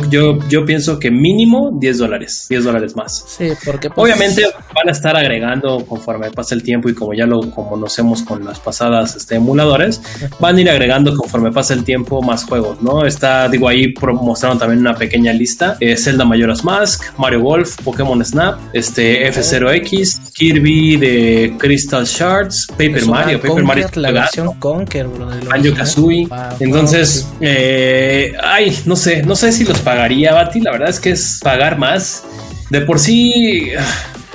yo, yo, pienso que mínimo 10 dólares. 10 dólares más. Sí, porque pues, obviamente van a estar agregando conforme pasa el tiempo y como ya lo conocemos con las pasadas este, emuladores, van a ir agregando conforme pasa el tiempo más juegos, ¿no? Está, digo, ahí mostraron también una pequeña lista: eh, Zelda Majora's Mask, Mario Golf, Pokémon Snap, este F0X, Kirby de Crystal Shards, Paper Mario, Paper Mario, la versión Conker, bro, Banjo Kazooie. Entonces, eh, ay, no sé, no sé si los pagaría, Bati. La verdad es que es pagar más de por sí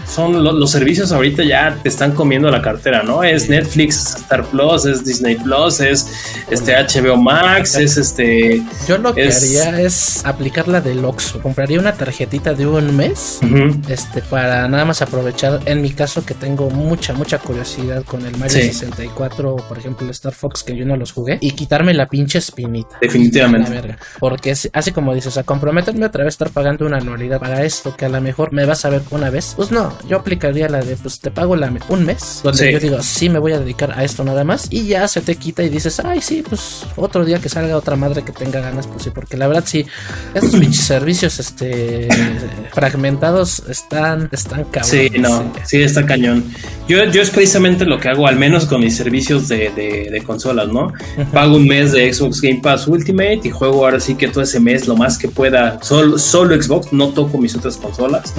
son los servicios ahorita ya te están comiendo la cartera, ¿no? Es Netflix, Star Plus, es Disney Plus, es este HBO Max, es este. Yo lo que haría es aplicar la del Oxxo. Compraría una tarjetita de un mes, este, para nada más aprovechar. En mi caso que tengo mucha, mucha curiosidad con el Mario 64, por ejemplo, el Star Fox que yo no los jugué y quitarme la pinche espinita. Definitivamente. Porque así como dices, a comprometerme otra vez a estar pagando una anualidad para esto que a lo mejor me vas a ver una vez. Pues no, yo aplicaría la de pues te pago la, un mes donde yo digo, sí me voy a dedicar a esto nada más y ya se te quita y dices, ay, sí, pues otro día que salga otra madre que tenga ganas, pues sí, porque la verdad sí, estos [CLEARS THROAT] servicios este [CLEARS THROAT] fragmentados están, están cabrón. Sí, no, sí. está cañón. Yo, yo es precisamente lo que hago, al menos con mis servicios de, de, consolas, ¿no? Pago un mes de Xbox Game Pass Ultimate y juego ahora sí que todo ese mes lo más que pueda, solo, solo Xbox, no toco mis otras consolas.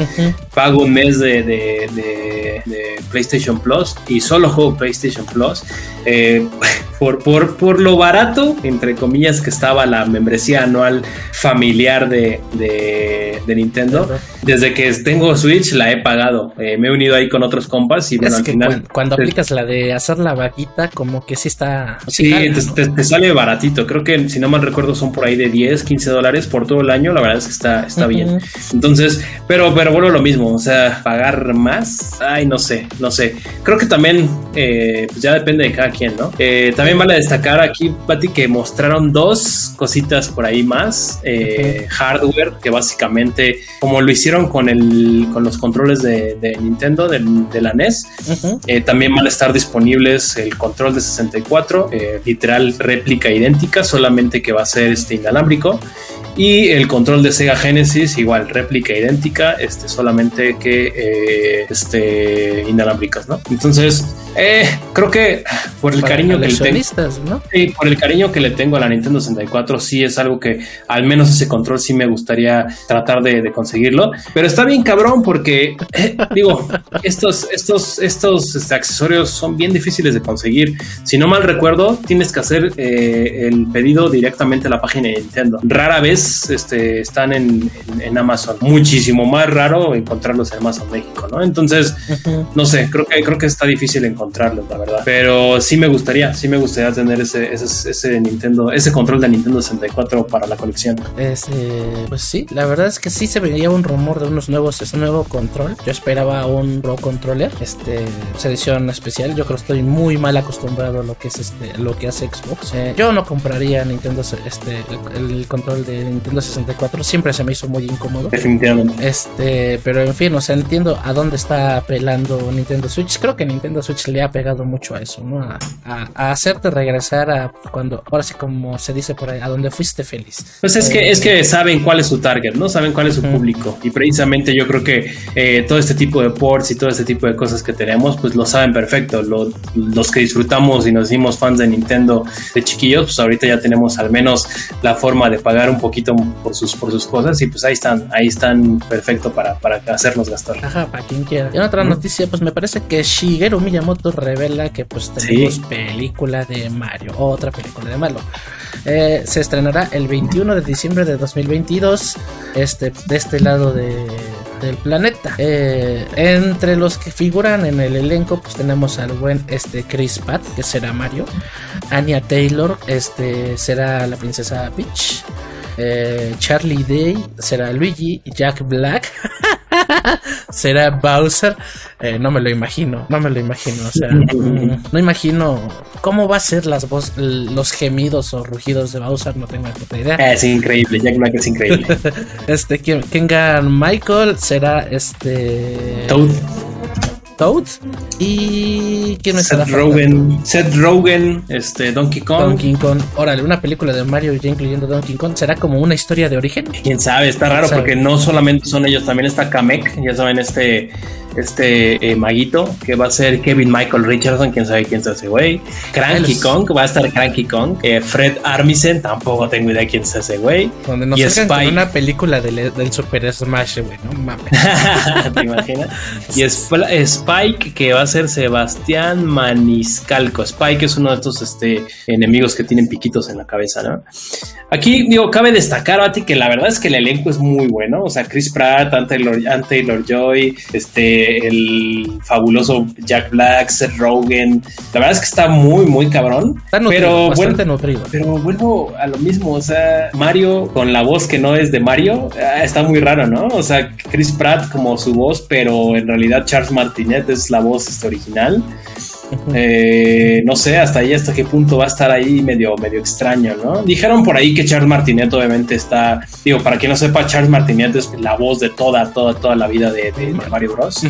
Pago un mes de, de, PlayStation Plus y solo juego PlayStation Plus. Eh, [LAUGHS] por, por, por, lo barato, entre comillas, que estaba la membresía anual familiar de, de, Nintendo. Desde que tengo Switch la he pagado. Eh, me he unido ahí con otros compas y bueno, al final. Cuando, aplicas la de hacer la vaquita, como que sí está. Sí, te, sale baratito. Creo que si no mal recuerdo son por ahí de 10, 15 dólares por todo el año. La verdad es que está, está bien. Entonces, pero, pero bueno, lo mismo. O sea, pagar más. Ay, no sé, no sé. Creo que también eh, pues ya depende de cada quien, ¿no? Eh, también vale destacar aquí, Pati, que mostraron dos cositas por ahí más. Eh, hardware, que básicamente, como lo hicieron con, el, con los controles de, Nintendo, de, la NES, eh, también van a estar disponibles el control de 64, eh, literal réplica idéntica, solamente que va a ser este inalámbrico. Y el control de Sega Genesis, igual, réplica idéntica, este, solamente que este, inalámbricas, ¿no? Entonces, eh, creo que por el cariño que le tengo. ¿no? Sí, por el cariño que le tengo a la Nintendo 64, sí es algo que al menos ese control sí me gustaría tratar de, conseguirlo. Pero está bien cabrón porque, eh, digo, estos, estos, estos este, accesorios son bien difíciles de conseguir. Si no mal recuerdo, tienes que hacer eh, el pedido directamente a la página de Nintendo. Rara vez este, están en, Amazon. Muchísimo más raro encontrarlos en Amazon México, ¿no? Entonces, no sé, creo que, creo que está difícil encontrar encontrarlos, la verdad. Pero sí me gustaría, sí me gustaría tener ese, ese, ese Nintendo, ese control de Nintendo 64 para la colección. Este, pues sí, la verdad es que sí se veía un rumor de unos nuevos, ese nuevo control. Yo esperaba un Pro Controller, este, edición especial. Yo creo que estoy muy mal acostumbrado a lo que es este, lo que hace Xbox. Eh, yo no compraría Nintendo, este, el, control de Nintendo 64. Siempre se me hizo muy incómodo. Definitivamente. Este, pero en fin, o sea, entiendo a dónde está apelando Nintendo Switch. Creo que Nintendo Switch le ha pegado mucho a eso, ¿no? A, hacerte regresar a cuando, ahora sí como se dice por ahí, a donde fuiste feliz. Pues es que, es que saben cuál es su target, ¿no? Saben cuál es su público. Y precisamente yo creo que eh, todo este tipo de ports y todo este tipo de cosas que tenemos, pues lo saben perfecto. los que disfrutamos y nos decimos fans de Nintendo de chiquillos, pues ahorita ya tenemos al menos la forma de pagar un poquito por sus, por sus cosas y pues ahí están, ahí están perfecto para, para hacernos gastar. Ajá, para quien quiera. Y en otra noticia, pues me parece que Shigeru Miyamoto revela que pues tenemos película de Mario, otra película de Mario. Eh, se estrenará el 21 de diciembre de 2022 este, de este lado del planeta. Eh, entre los que figuran en el elenco, pues tenemos al buen este Chris Pratt, que será Mario, Anya Taylor, este será la princesa Peach, eh, Charlie Day será Luigi, Jack Black. [LAUGHS] será Bowser. Eh, no me lo imagino, no me lo imagino. O sea, no imagino cómo va a ser las voz, los gemidos o rugidos de Bowser, no tengo puta idea. Es increíble, Jack Black es increíble. [LAUGHS] este, Kengan Michael será este. Toad. Toad. Y. ¿Quién me Seth Rogen. Seth Rogen, este, Donkey Kong. Donkey Kong. Órale, una película de Mario ya incluyendo Donkey Kong. ¿Será como una historia de origen? Quién sabe, está raro porque no solamente son ellos, también está Kamek, ya saben, este este eh, maguito que va a ser Kevin Michael Richardson, quién sabe quién es ese güey. Cranky Kong, va a estar Cranky Kong. Eh, Fred Armisen, tampoco tengo idea quién es ese güey. Donde nos y Spike. una película del, del, Super Smash, güey, no mames. [LAUGHS] ¿Te imaginas? y Spike, que va a ser Sebastián Maniscalco. Spike es uno de estos este, enemigos que tienen piquitos en la cabeza, ¿no? Aquí, digo, cabe destacar, Bati, que la verdad es que el elenco es muy bueno. O sea, Chris Pratt, Ant Taylor, Taylor Joy, este el fabuloso Jack Black, Seth Rogen. La verdad es que está muy, muy cabrón. pero bueno, Pero bueno, a lo mismo, o sea, Mario con la voz que no es de Mario, ah, está muy raro, ¿no? O sea, Chris Pratt como su voz, pero en realidad Charles Martinet es la voz este, original. Eh, no sé hasta ahí, hasta qué punto va a estar ahí medio, medio extraño, ¿no? Dijeron por ahí que Charles Martinet obviamente está, digo, para quien no sepa, Charles Martinet es la voz de toda, toda, toda la vida de, Mario Bros.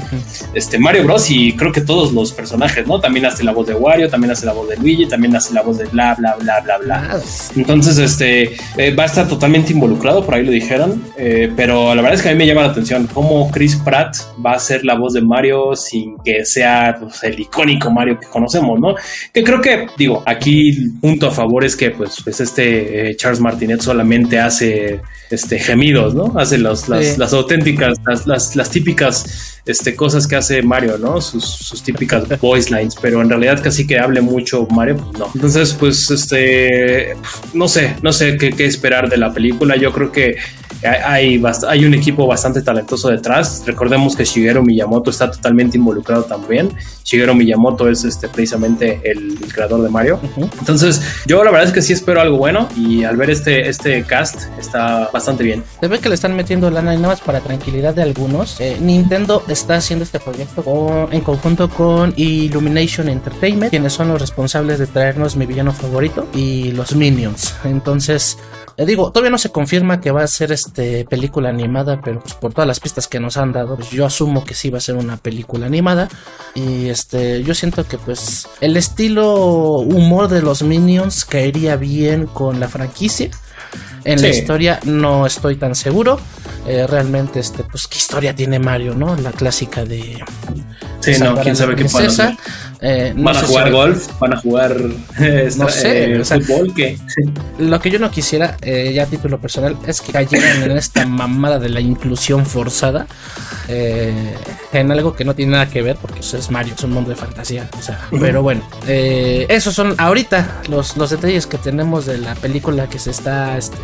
Este, Mario Bros. y creo que todos los personajes, ¿no? También hace la voz de Wario, también hace la voz de Luigi, también hace la voz de bla, bla, bla, bla, bla. Entonces, este, eh, va a estar totalmente involucrado, por ahí lo dijeron, eh, pero la verdad es que a mí me llama la atención cómo Chris Pratt va a ser la voz de Mario sin que sea pues, el icónico Mario que conocemos, ¿no? Que creo que, digo, aquí punto a favor es que, pues, pues este eh, Charles Martinet solamente hace este, gemidos, ¿no? Hace las, las auténticas, las, las, típicas este, cosas que hace Mario, ¿no? Sus, sus, típicas [LAUGHS] voice lines, pero en realidad casi que hable mucho Mario, pues no. Entonces, pues, este, no sé, no sé qué, qué esperar de la película. Yo creo que hay, hay un equipo bastante talentoso detrás. Recordemos que Shigeru Miyamoto está totalmente involucrado también. Shigeru Miyamoto es este, precisamente el, creador de Mario. Entonces, yo la verdad es que sí espero algo bueno y al ver este, este cast está bastante bien. Se ve que le están metiendo lana y nada más para tranquilidad de algunos. Eh, Nintendo está haciendo este proyecto en conjunto con Illumination Entertainment, quienes son los responsables de traernos mi villano favorito y los Minions. Entonces, le digo, todavía no se confirma que va a ser este película animada, pero pues por todas las pistas que nos han dado, pues yo asumo que sí va a ser una película animada. Y este, yo siento que pues el estilo humor de los Minions caería bien con la franquicia. En la historia no estoy tan seguro. Eh, realmente, este, pues, ¿qué historia tiene Mario, no? La clásica de. Sí, no, quién sabe qué pasa. Eh, van a jugar golf, van a jugar [LAUGHS] no sé, eh, fútbol, ¿qué? Lo que yo no quisiera, eh, ya a título personal, es que cayeran en esta mamada de la inclusión forzada en algo que no tiene nada que ver, porque eso es Mario, es un mundo de fantasía. O sea, pero bueno, esos son ahorita los, los detalles que tenemos de la película que se está, este,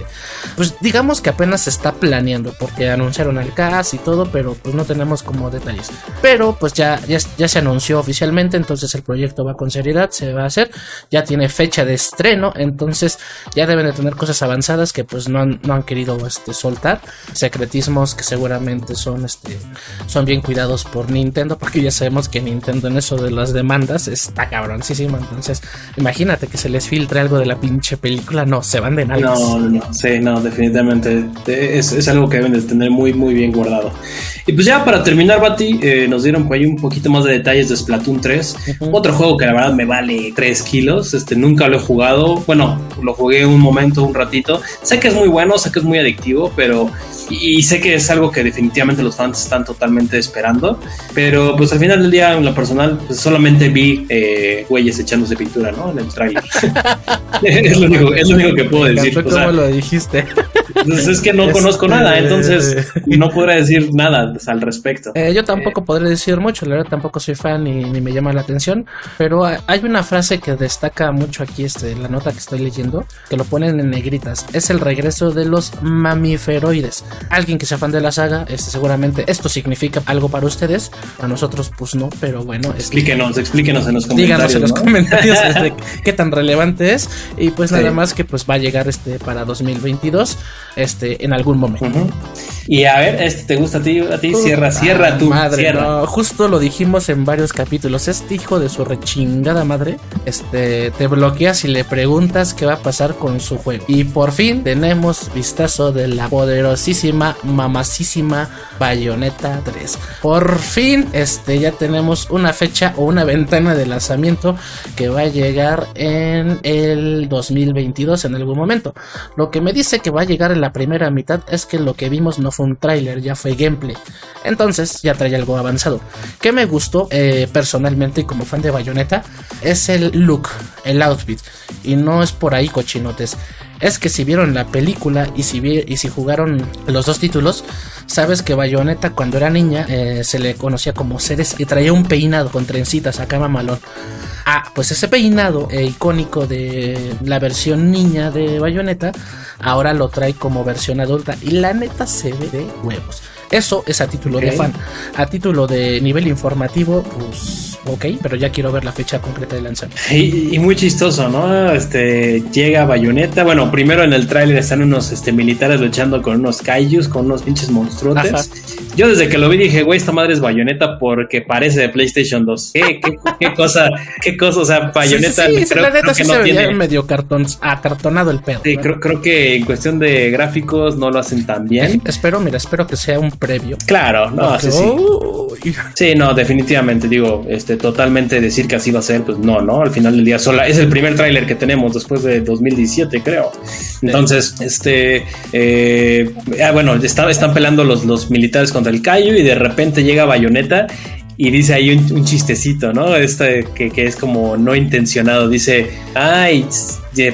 pues digamos que apenas se está planeando, porque anunciaron el cast y todo, pero pues no tenemos como detalles. Pero pues ya, ya, se anunció oficialmente, entonces el proyecto va con seriedad, se va a hacer, ya tiene fecha de estreno, entonces ya deben de tener cosas avanzadas que pues no han, no han querido este, soltar, secretismos que seguramente son, este, son bien cuidados por Nintendo, porque ya sabemos que Nintendo en eso de las demandas está cabroncísimo, entonces imagínate que se les filtre algo de la pinche película, no, se van de nada. No, no, sí, no, definitivamente es, es, algo que deben de tener muy, muy bien guardado. Y pues ya para terminar, Bati, eh, nos dieron por ahí un poquito más de detalles de Splatoon 3. Otro juego que la verdad me vale 3 kilos. Este, nunca lo he jugado. Bueno, lo jugué un momento, un ratito. Sé que es muy bueno, sé que es muy adictivo, pero. Y, sé que es algo que definitivamente los fans están totalmente esperando. Pero pues al final del día, en lo personal, pues, solamente vi eh, güeyes echándose pintura, ¿no? En el trailer. [LAUGHS] [LAUGHS] es, lo único, es, lo único, que puedo decir. ¿Cómo lo dijiste? Pues es que no [LAUGHS] conozco nada, este, entonces no podré decir nada al respecto. Eh, yo tampoco podré decir mucho, la verdad tampoco soy fan ni, ni, me llama la atención, pero hay una frase que destaca mucho aquí, este, la nota que estoy leyendo, que lo ponen en negritas, es el regreso de los mamiferoides. Alguien que sea fan de la saga, este, seguramente esto significa algo para ustedes, a nosotros pues no, pero bueno. Explíquenos, explíquenos en los comentarios. Díganos en los comentarios [LAUGHS] este, qué tan relevante es y pues nada más que pues va a llegar este para 2022 este, en algún momento. Y a ver, este te gusta a ti, a ti, cierra, cierra tu madre. justo lo dijimos en varios capítulos. Este hijo de su rechingada madre, este, te bloqueas y le preguntas qué va a pasar con su juego. Y por fin tenemos vistazo de la poderosísima, mamacísima Bayonetta 3. Por fin, este, ya tenemos una fecha o una ventana de lanzamiento que va a llegar en el 2022 en algún momento. Lo que me dice que va a llegar en la primera mitad es que lo que vimos no fue un tráiler, ya fue gameplay. Entonces ya trae algo avanzado. Me gustó eh, personalmente como fan de Bayonetta es el look, el outfit. Y no es por ahí cochinotes. Es que si vieron la película y si, y si jugaron los dos títulos, sabes que Bayonetta cuando era niña eh, se le conocía como Ceres y traía un peinado con trencitas acá mamalón. Ah, pues ese peinado eh, icónico de la versión niña de Bayonetta ahora lo trae como versión adulta y la neta se ve de huevos. Eso es a título de fan. A título de nivel informativo, pues ok, pero ya quiero ver la fecha concreta de lanzamiento. Y, muy chistoso, ¿no? Este llega Bayonetta. Bueno, primero en el tráiler están unos este, militares luchando con unos kaijus, con unos pinches monstruotes. Yo desde que lo vi dije, güey, esta madre es Bayonetta porque parece de PlayStation 2. ¿Qué, qué, cosa, qué cosa, o sea, Bayonetta sí, creo, que se no tiene... medio cartón, acartonado el pedo. Sí, creo, creo que en cuestión de gráficos no lo hacen tan bien. espero, mira, espero que sea un previo. Claro, no, sí, sí. sí, no, definitivamente, digo, este, totalmente decir que así va a ser, pues no, ¿no? Al final del día sola, es el primer tráiler que tenemos después de 2017, creo. Entonces, este, eh, ah, bueno, están, están pelando los, los militares contra el Cayo y de repente llega Bayonetta y dice ahí un, chistecito, ¿no? Este que, que, es como no intencionado. Dice, ay,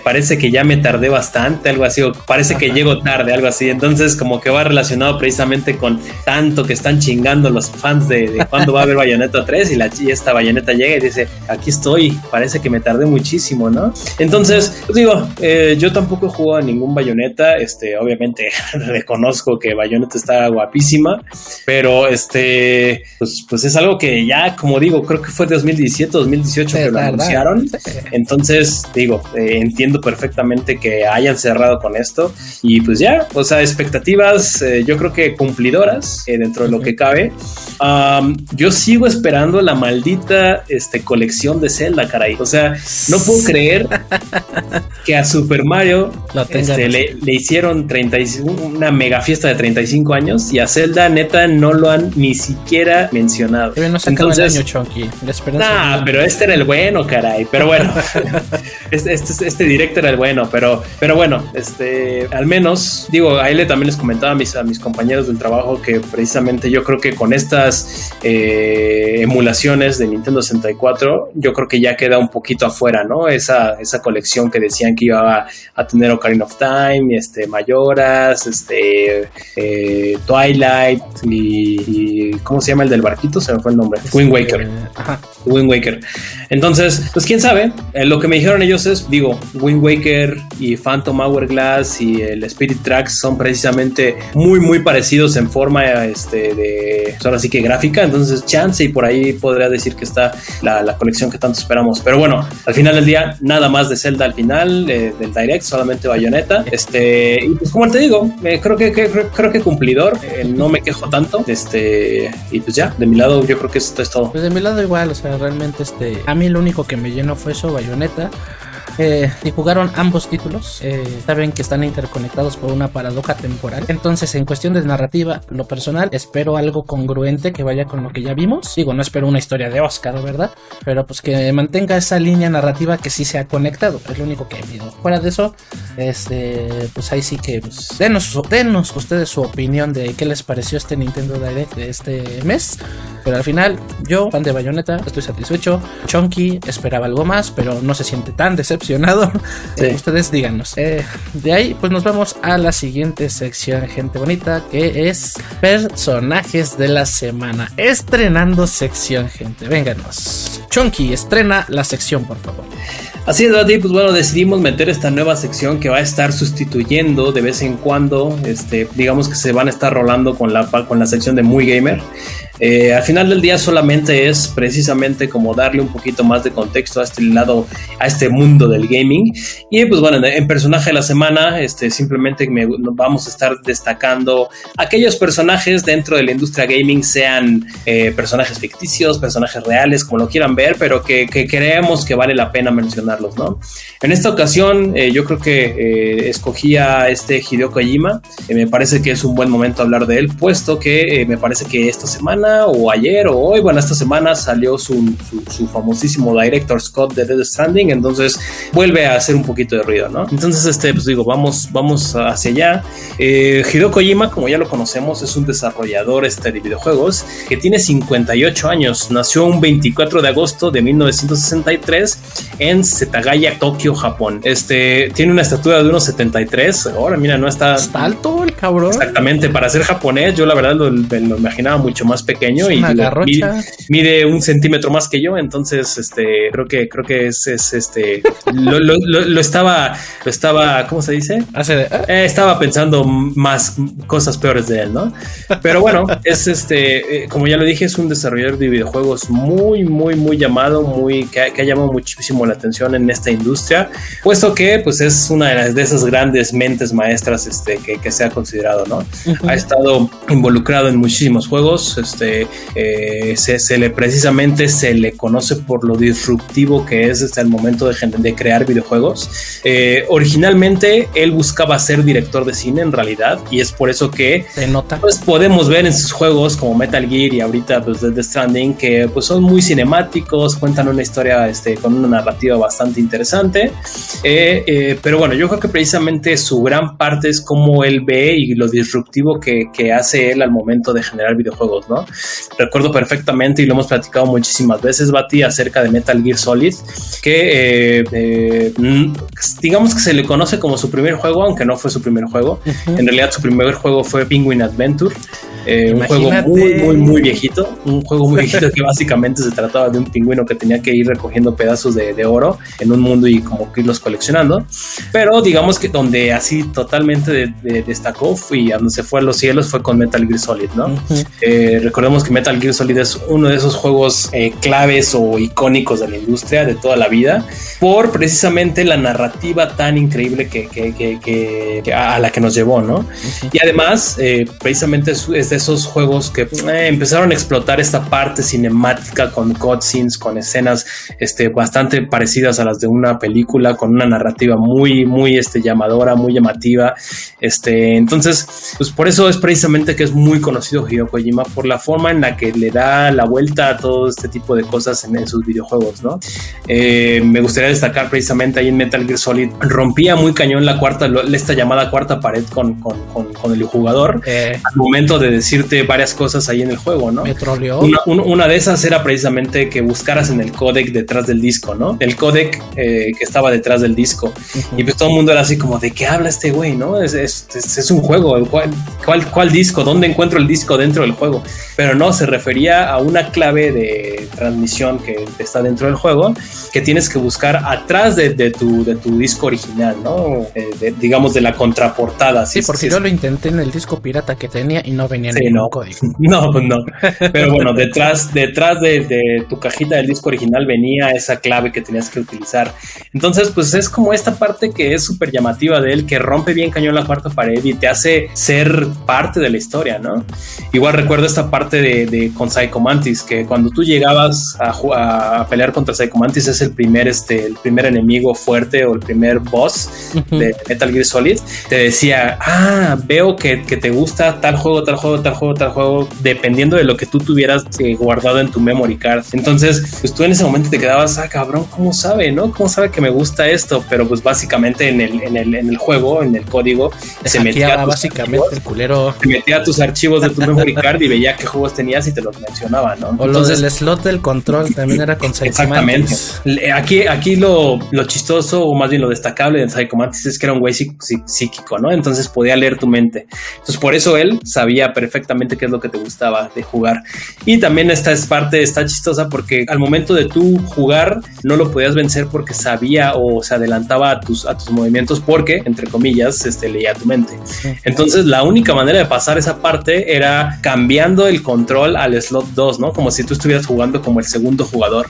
parece que ya me tardé bastante, algo así, o parece que llego tarde, algo así. Entonces, como que va relacionado precisamente con tanto que están chingando los fans de, de cuándo va a haber Bayonetta 3 y, la, y esta Bayonetta llega y dice, aquí estoy, parece que me tardé muchísimo, ¿no? Entonces, pues digo, eh, yo tampoco he jugado a ningún Bayonetta, este, obviamente [LAUGHS] reconozco que Bayonetta está guapísima, pero este, pues, pues es algo que ya, como digo, creo que fue 2017, 2018 que lo anunciaron. Entonces, digo, eh, entiendo perfectamente que hayan cerrado con esto y pues ya, o sea, expectativas eh, yo creo que cumplidoras eh, dentro de lo que cabe. yo sigo esperando la maldita este, colección de Zelda, caray. O sea, no puedo [LAUGHS] creer que a Super Mario este, le, hicieron 35, una mega fiesta de 35 años y a Zelda neta no lo han ni siquiera mencionado. no se Entonces, el año, Nah, pero este era el bueno, caray. Pero bueno, [LAUGHS] [LAUGHS] este, este, este directo era el bueno, pero, pero bueno, este, al menos, digo, a él también les comentaba a mis, a mis compañeros del trabajo que precisamente yo creo que con estas eh, emulaciones de Nintendo 64, yo creo que ya queda un poquito afuera, ¿no? Esa, esa colección que decían que iba a, tener Ocarina of Time, este, Mayoras, este, eh, Twilight y, ¿cómo se llama el del barquito? Se me fue el nombre. Wind Waker. Ajá. Wind Waker. Entonces, pues quién sabe, eh, lo que me dijeron ellos es, digo, Wind Waker y Phantom Hourglass y el Spirit Tracks son precisamente muy, muy parecidos en forma este, de, pues ahora sí que gráfica. Entonces, chance y por ahí podría decir que está la, la, colección que tanto esperamos. Pero bueno, al final del día, nada más de Zelda al final eh, del Direct, solamente Bayonetta. [LAUGHS] Este, y pues como te digo, eh, creo, que, creo que cumplidor, eh, no me quejo tanto. Este, y pues ya, de mi lado, yo creo que esto es todo. Pues de mi lado, igual, o sea, realmente, este, a mí lo único que me llenó fue eso, Bayonetta. Eh, jugaron ambos títulos. Eh, saben que están interconectados por una paradoja temporal. Entonces, en cuestión de narrativa, lo personal, espero algo congruente que vaya con lo que ya vimos. Digo, no espero una historia de Oscar, ¿verdad? Pero pues que mantenga esa línea narrativa que sí se ha conectado. Es lo único que he visto. Fuera de eso, este, pues ahí sí que pues, denos, denos ustedes su opinión de qué les pareció este Nintendo Direct de este mes. Pero al final, yo, fan de Bayonetta, estoy satisfecho. Chunky esperaba algo más, pero no se siente tan decepcionado. [LAUGHS] Ustedes díganos. Eh, de ahí, pues nos vamos a la siguiente sección, gente bonita, que es personajes de la semana. Estrenando sección, gente. Vénganos. Chunky, estrena la sección, por favor. Así es, Daddy, pues bueno, decidimos meter esta nueva sección que va a estar sustituyendo de vez en cuando, este, digamos que se van a estar rolando con la, con la sección de Muy Gamer. Eh, al final del día solamente es precisamente como darle un poquito más de contexto a este lado, a este mundo del gaming. Y pues bueno, en personaje de la semana, este, simplemente me, vamos a estar destacando aquellos personajes dentro de la industria gaming, sean eh, personajes ficticios, personajes reales, como lo quieran ver, pero que, creemos que vale la pena mencionarlos, ¿no? En esta ocasión, eh, yo creo que escogí a este Hideo Kojima. me parece que es un buen momento hablar de él, puesto que me parece que esta semana o ayer o hoy, bueno, esta semana salió su, su, famosísimo director Scott de Dead Stranding, entonces vuelve a hacer un poquito de ruido, ¿no? Entonces, este, pues digo, vamos, vamos hacia allá. Eh, Hideo Kojima, como ya lo conocemos, es un desarrollador este, de videojuegos que tiene 58 años, nació un 24 de agosto de 1963 en Setagaya, Tokio, Japón. Este, tiene una estatura de unos 73, ahora mira, no está... Está alto el cabrón. Exactamente, para ser japonés, yo la verdad lo, lo imaginaba mucho más pequeño pequeño y mide, un centímetro más que yo, entonces este creo que creo que es, este lo, estaba lo estaba ¿cómo se dice? Eh, estaba pensando más cosas peores de él, ¿no? Pero bueno, [LAUGHS] es este eh, como ya lo dije, es un desarrollador de videojuegos muy muy muy llamado, muy que, ha llamado muchísimo la atención en esta industria, puesto que pues es una de, las, de esas grandes mentes maestras este que, que se ha considerado, ¿no? Ha estado involucrado en muchísimos juegos, este, eh, se, le precisamente se le conoce por lo disruptivo que es hasta el momento de, de crear videojuegos. Eh, originalmente él buscaba ser director de cine en realidad y es por eso que se nota. Pues podemos ver en sus juegos como Metal Gear y ahorita pues The Stranding que pues son muy cinemáticos, cuentan una historia este, con una narrativa bastante interesante. Eh, pero bueno, yo creo que precisamente su gran parte es cómo él ve y lo disruptivo que, que hace él al momento de generar videojuegos, ¿no? Recuerdo perfectamente y lo hemos platicado muchísimas veces, Bati, acerca de Metal Gear Solid, que eh, eh, digamos que se le conoce como su primer juego, aunque no fue su primer juego. En realidad su primer juego fue Penguin Adventure. Eh, un juego muy, muy, muy viejito. Un juego muy viejito que básicamente se trataba de un pingüino que tenía que ir recogiendo pedazos de, oro en un mundo y como que irlos coleccionando. Pero digamos que donde así totalmente destacó y donde se fue a los cielos fue con Metal Gear Solid, ¿no? Eh, recordemos que Metal Gear Solid es uno de esos juegos eh, claves o icónicos de la industria de toda la vida por precisamente la narrativa tan increíble que, que, a la que nos llevó, ¿no? Y además, precisamente es, es de esos juegos que eh, empezaron a explotar esta parte cinemática con cutscenes, con escenas este, bastante parecidas a las de una película, con una narrativa muy, muy este, llamadora, muy llamativa. Este, entonces, pues por eso es precisamente que es muy conocido Hideo Kojima, por la forma en la que le da la vuelta a todo este tipo de cosas en, sus videojuegos, ¿no? Eh, me gustaría destacar precisamente ahí en Metal Gear Solid, rompía muy cañón la cuarta, esta llamada cuarta pared con, con, con, el jugador eh. al momento de decirte varias cosas ahí en el juego, ¿no? Una, una, de esas era precisamente que buscaras en el codec detrás del disco, ¿no? El codec eh, que estaba detrás del disco. Y pues todo el mundo era así como, ¿de qué habla este güey, no? Es, es, es, un juego, ¿Cuál, ¿Cuál, cuál, disco? ¿Dónde encuentro el disco dentro del juego? Pero no, se refería a una clave de transmisión que está dentro del juego que tienes que buscar atrás de, de tu, de tu disco original, ¿no? Eh, digamos de la contraportada. Sí, porque yo lo intenté en el disco pirata que tenía y no venía no. [LAUGHS] No, pues no. Pero bueno, detrás, detrás de, tu cajita del disco original venía esa clave que tenías que utilizar. Entonces, pues es como esta parte que es súper llamativa de él, que rompe bien cañón la cuarta pared y te hace ser parte de la historia, ¿no? Igual recuerdo esta parte de, con Psycho Mantis, que cuando tú llegabas a, a, pelear contra Psycho Mantis es el primer, este, el primer enemigo fuerte o el primer boss de Metal Gear Solid, te decía, ah, veo que, que te gusta tal juego, tal juego, tal juego, tal juego, dependiendo de lo que tú tuvieras eh, guardado en tu memory card. Entonces, pues tú en ese momento te quedabas, ah, cabrón, ¿cómo sabe, no? ¿Cómo sabe que me gusta esto? Pero pues básicamente en el, en el, en el juego, en el código, se metía básicamente el culero. Se metía tus archivos de tu memory card y veía qué juegos tenías y te los mencionaba, ¿no? O lo del slot del control también era con Exactamente. Aquí, aquí lo, lo chistoso, o más bien lo destacable de Psychomantis es que era un güey psíquico, ¿no? Entonces podía leer tu mente. Entonces por eso él sabía perfectamente perfectamente qué es lo que te gustaba de jugar. Y también esta es parte, está chistosa porque al momento de tú jugar no lo podías vencer porque sabía o se adelantaba a tus, a tus movimientos porque, entre comillas, este, leía tu mente. Entonces la única manera de pasar esa parte era cambiando el control al slot 2, ¿no? Como si tú estuvieras jugando como el segundo jugador.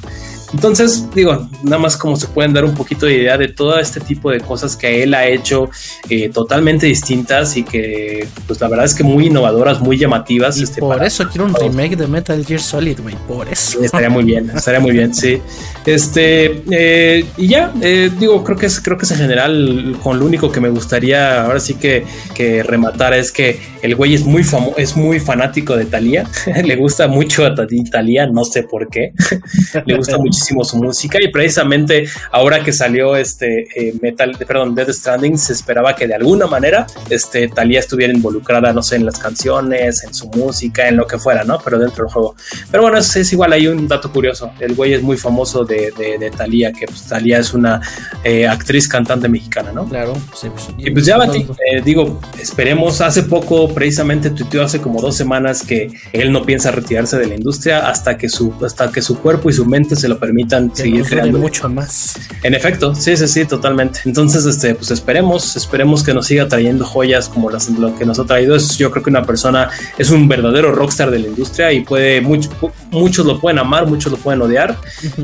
Entonces, digo, nada más como se pueden dar un poquito de idea de todo este tipo de cosas que él ha hecho eh, totalmente distintas y que, pues la verdad es que muy innovadoras, muy llamativas. este, por eso quiero un remake de Metal Gear Solid, güey, por eso. Estaría muy bien, estaría muy bien, sí. Este, eh, y ya, eh, digo, creo que es, creo que es en general con lo único que me gustaría ahora sí que, que rematar es que el güey es muy famoso, es muy fanático de Thalía, [LAUGHS] le gusta mucho a Thalía, no sé por qué, [LAUGHS] le gusta muchísimo [LAUGHS] muchísimo su música y precisamente ahora que salió este eh, Metal, perdón, Death Stranding, se esperaba que de alguna manera este, Thalía estuviera involucrada, no sé, en las canciones, en su música, en lo que fuera, ¿no? Pero dentro del juego. Pero bueno, es, igual, hay un dato curioso. El güey es muy famoso de, de, Thalía, que pues, Thalía es una eh, actriz cantante mexicana, ¿no? Claro, sí. Pues, y pues ya, Bati, eh, digo, esperemos, hace poco, precisamente tuiteó hace como dos semanas que él no piensa retirarse de la industria hasta que su, hasta que su cuerpo y su mente se lo permitan seguir creando. mucho más. En efecto, sí, sí, sí, totalmente. Entonces, este, pues esperemos, esperemos que nos siga trayendo joyas como las, lo que nos ha traído. Es, yo creo que una persona es un verdadero rockstar de la industria y puede, mucho, muchos lo pueden amar, muchos lo pueden odiar.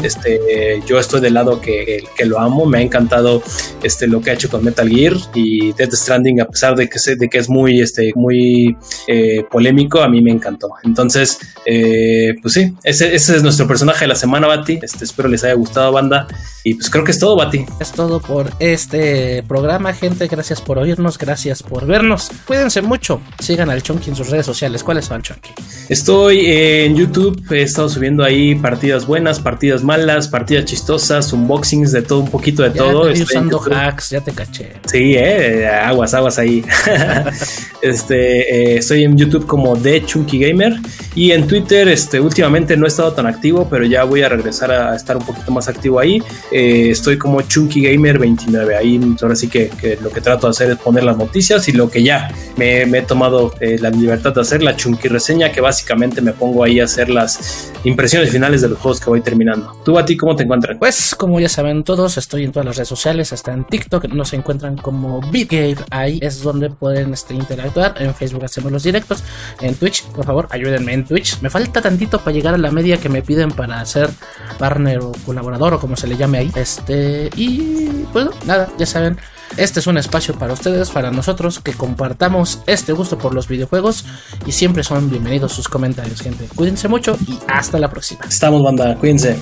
Este, yo estoy del lado que, que, lo amo. Me ha encantado este, lo que ha hecho con Metal Gear y Death Stranding, a pesar de que, de que es muy, este, muy eh, polémico, a mí me encantó. Entonces, eh, pues sí, ese, ese, es nuestro personaje de la semana, Bati. Este, espero les haya gustado, banda. Y pues creo que es todo, Bati. Es todo por este programa, gente. Gracias por oírnos, gracias por vernos. Cuídense mucho. Sigan al Chonky en sus redes sociales. ¿Cuáles son, Chonky? Estoy en YouTube. He estado subiendo ahí partidas buenas, partidas malas, partidas chistosas, unboxings de todo, un poquito de todo. Estoy usando hacks, ya te caché. Sí, eh, aguas, aguas ahí. [LAUGHS] este, eh, estoy en YouTube como The Chunky Gamer y en Twitter, este, últimamente no he estado tan activo, pero ya voy a regresar a estar un poquito más activo ahí. Eh, estoy como Chunky Gamer 29. Ahí ahora sí que, lo que trato de hacer es poner las noticias y lo que ya me, he tomado eh, la libertad de hacer, la Chunky reseña, que básicamente me pongo ahí a hacer las impresiones finales de los juegos que voy terminando. ¿Tú a ti cómo te encuentran? Pues como ya saben todos, estoy en todas las redes sociales, hasta en TikTok nos encuentran como BitGame. Ahí es donde pueden este, interactuar. En Facebook hacemos los directos. En Twitch, por favor, ayúdenme en Twitch. Me falta tantito para llegar a la media que me piden para ser partner o colaborador o como se le llame ahí. Este, y pues nada, ya saben. Este es un espacio para ustedes, para nosotros, que compartamos este gusto por los videojuegos y siempre son bienvenidos sus comentarios, gente. Cuídense mucho y hasta la próxima. Estamos, banda, cuídense.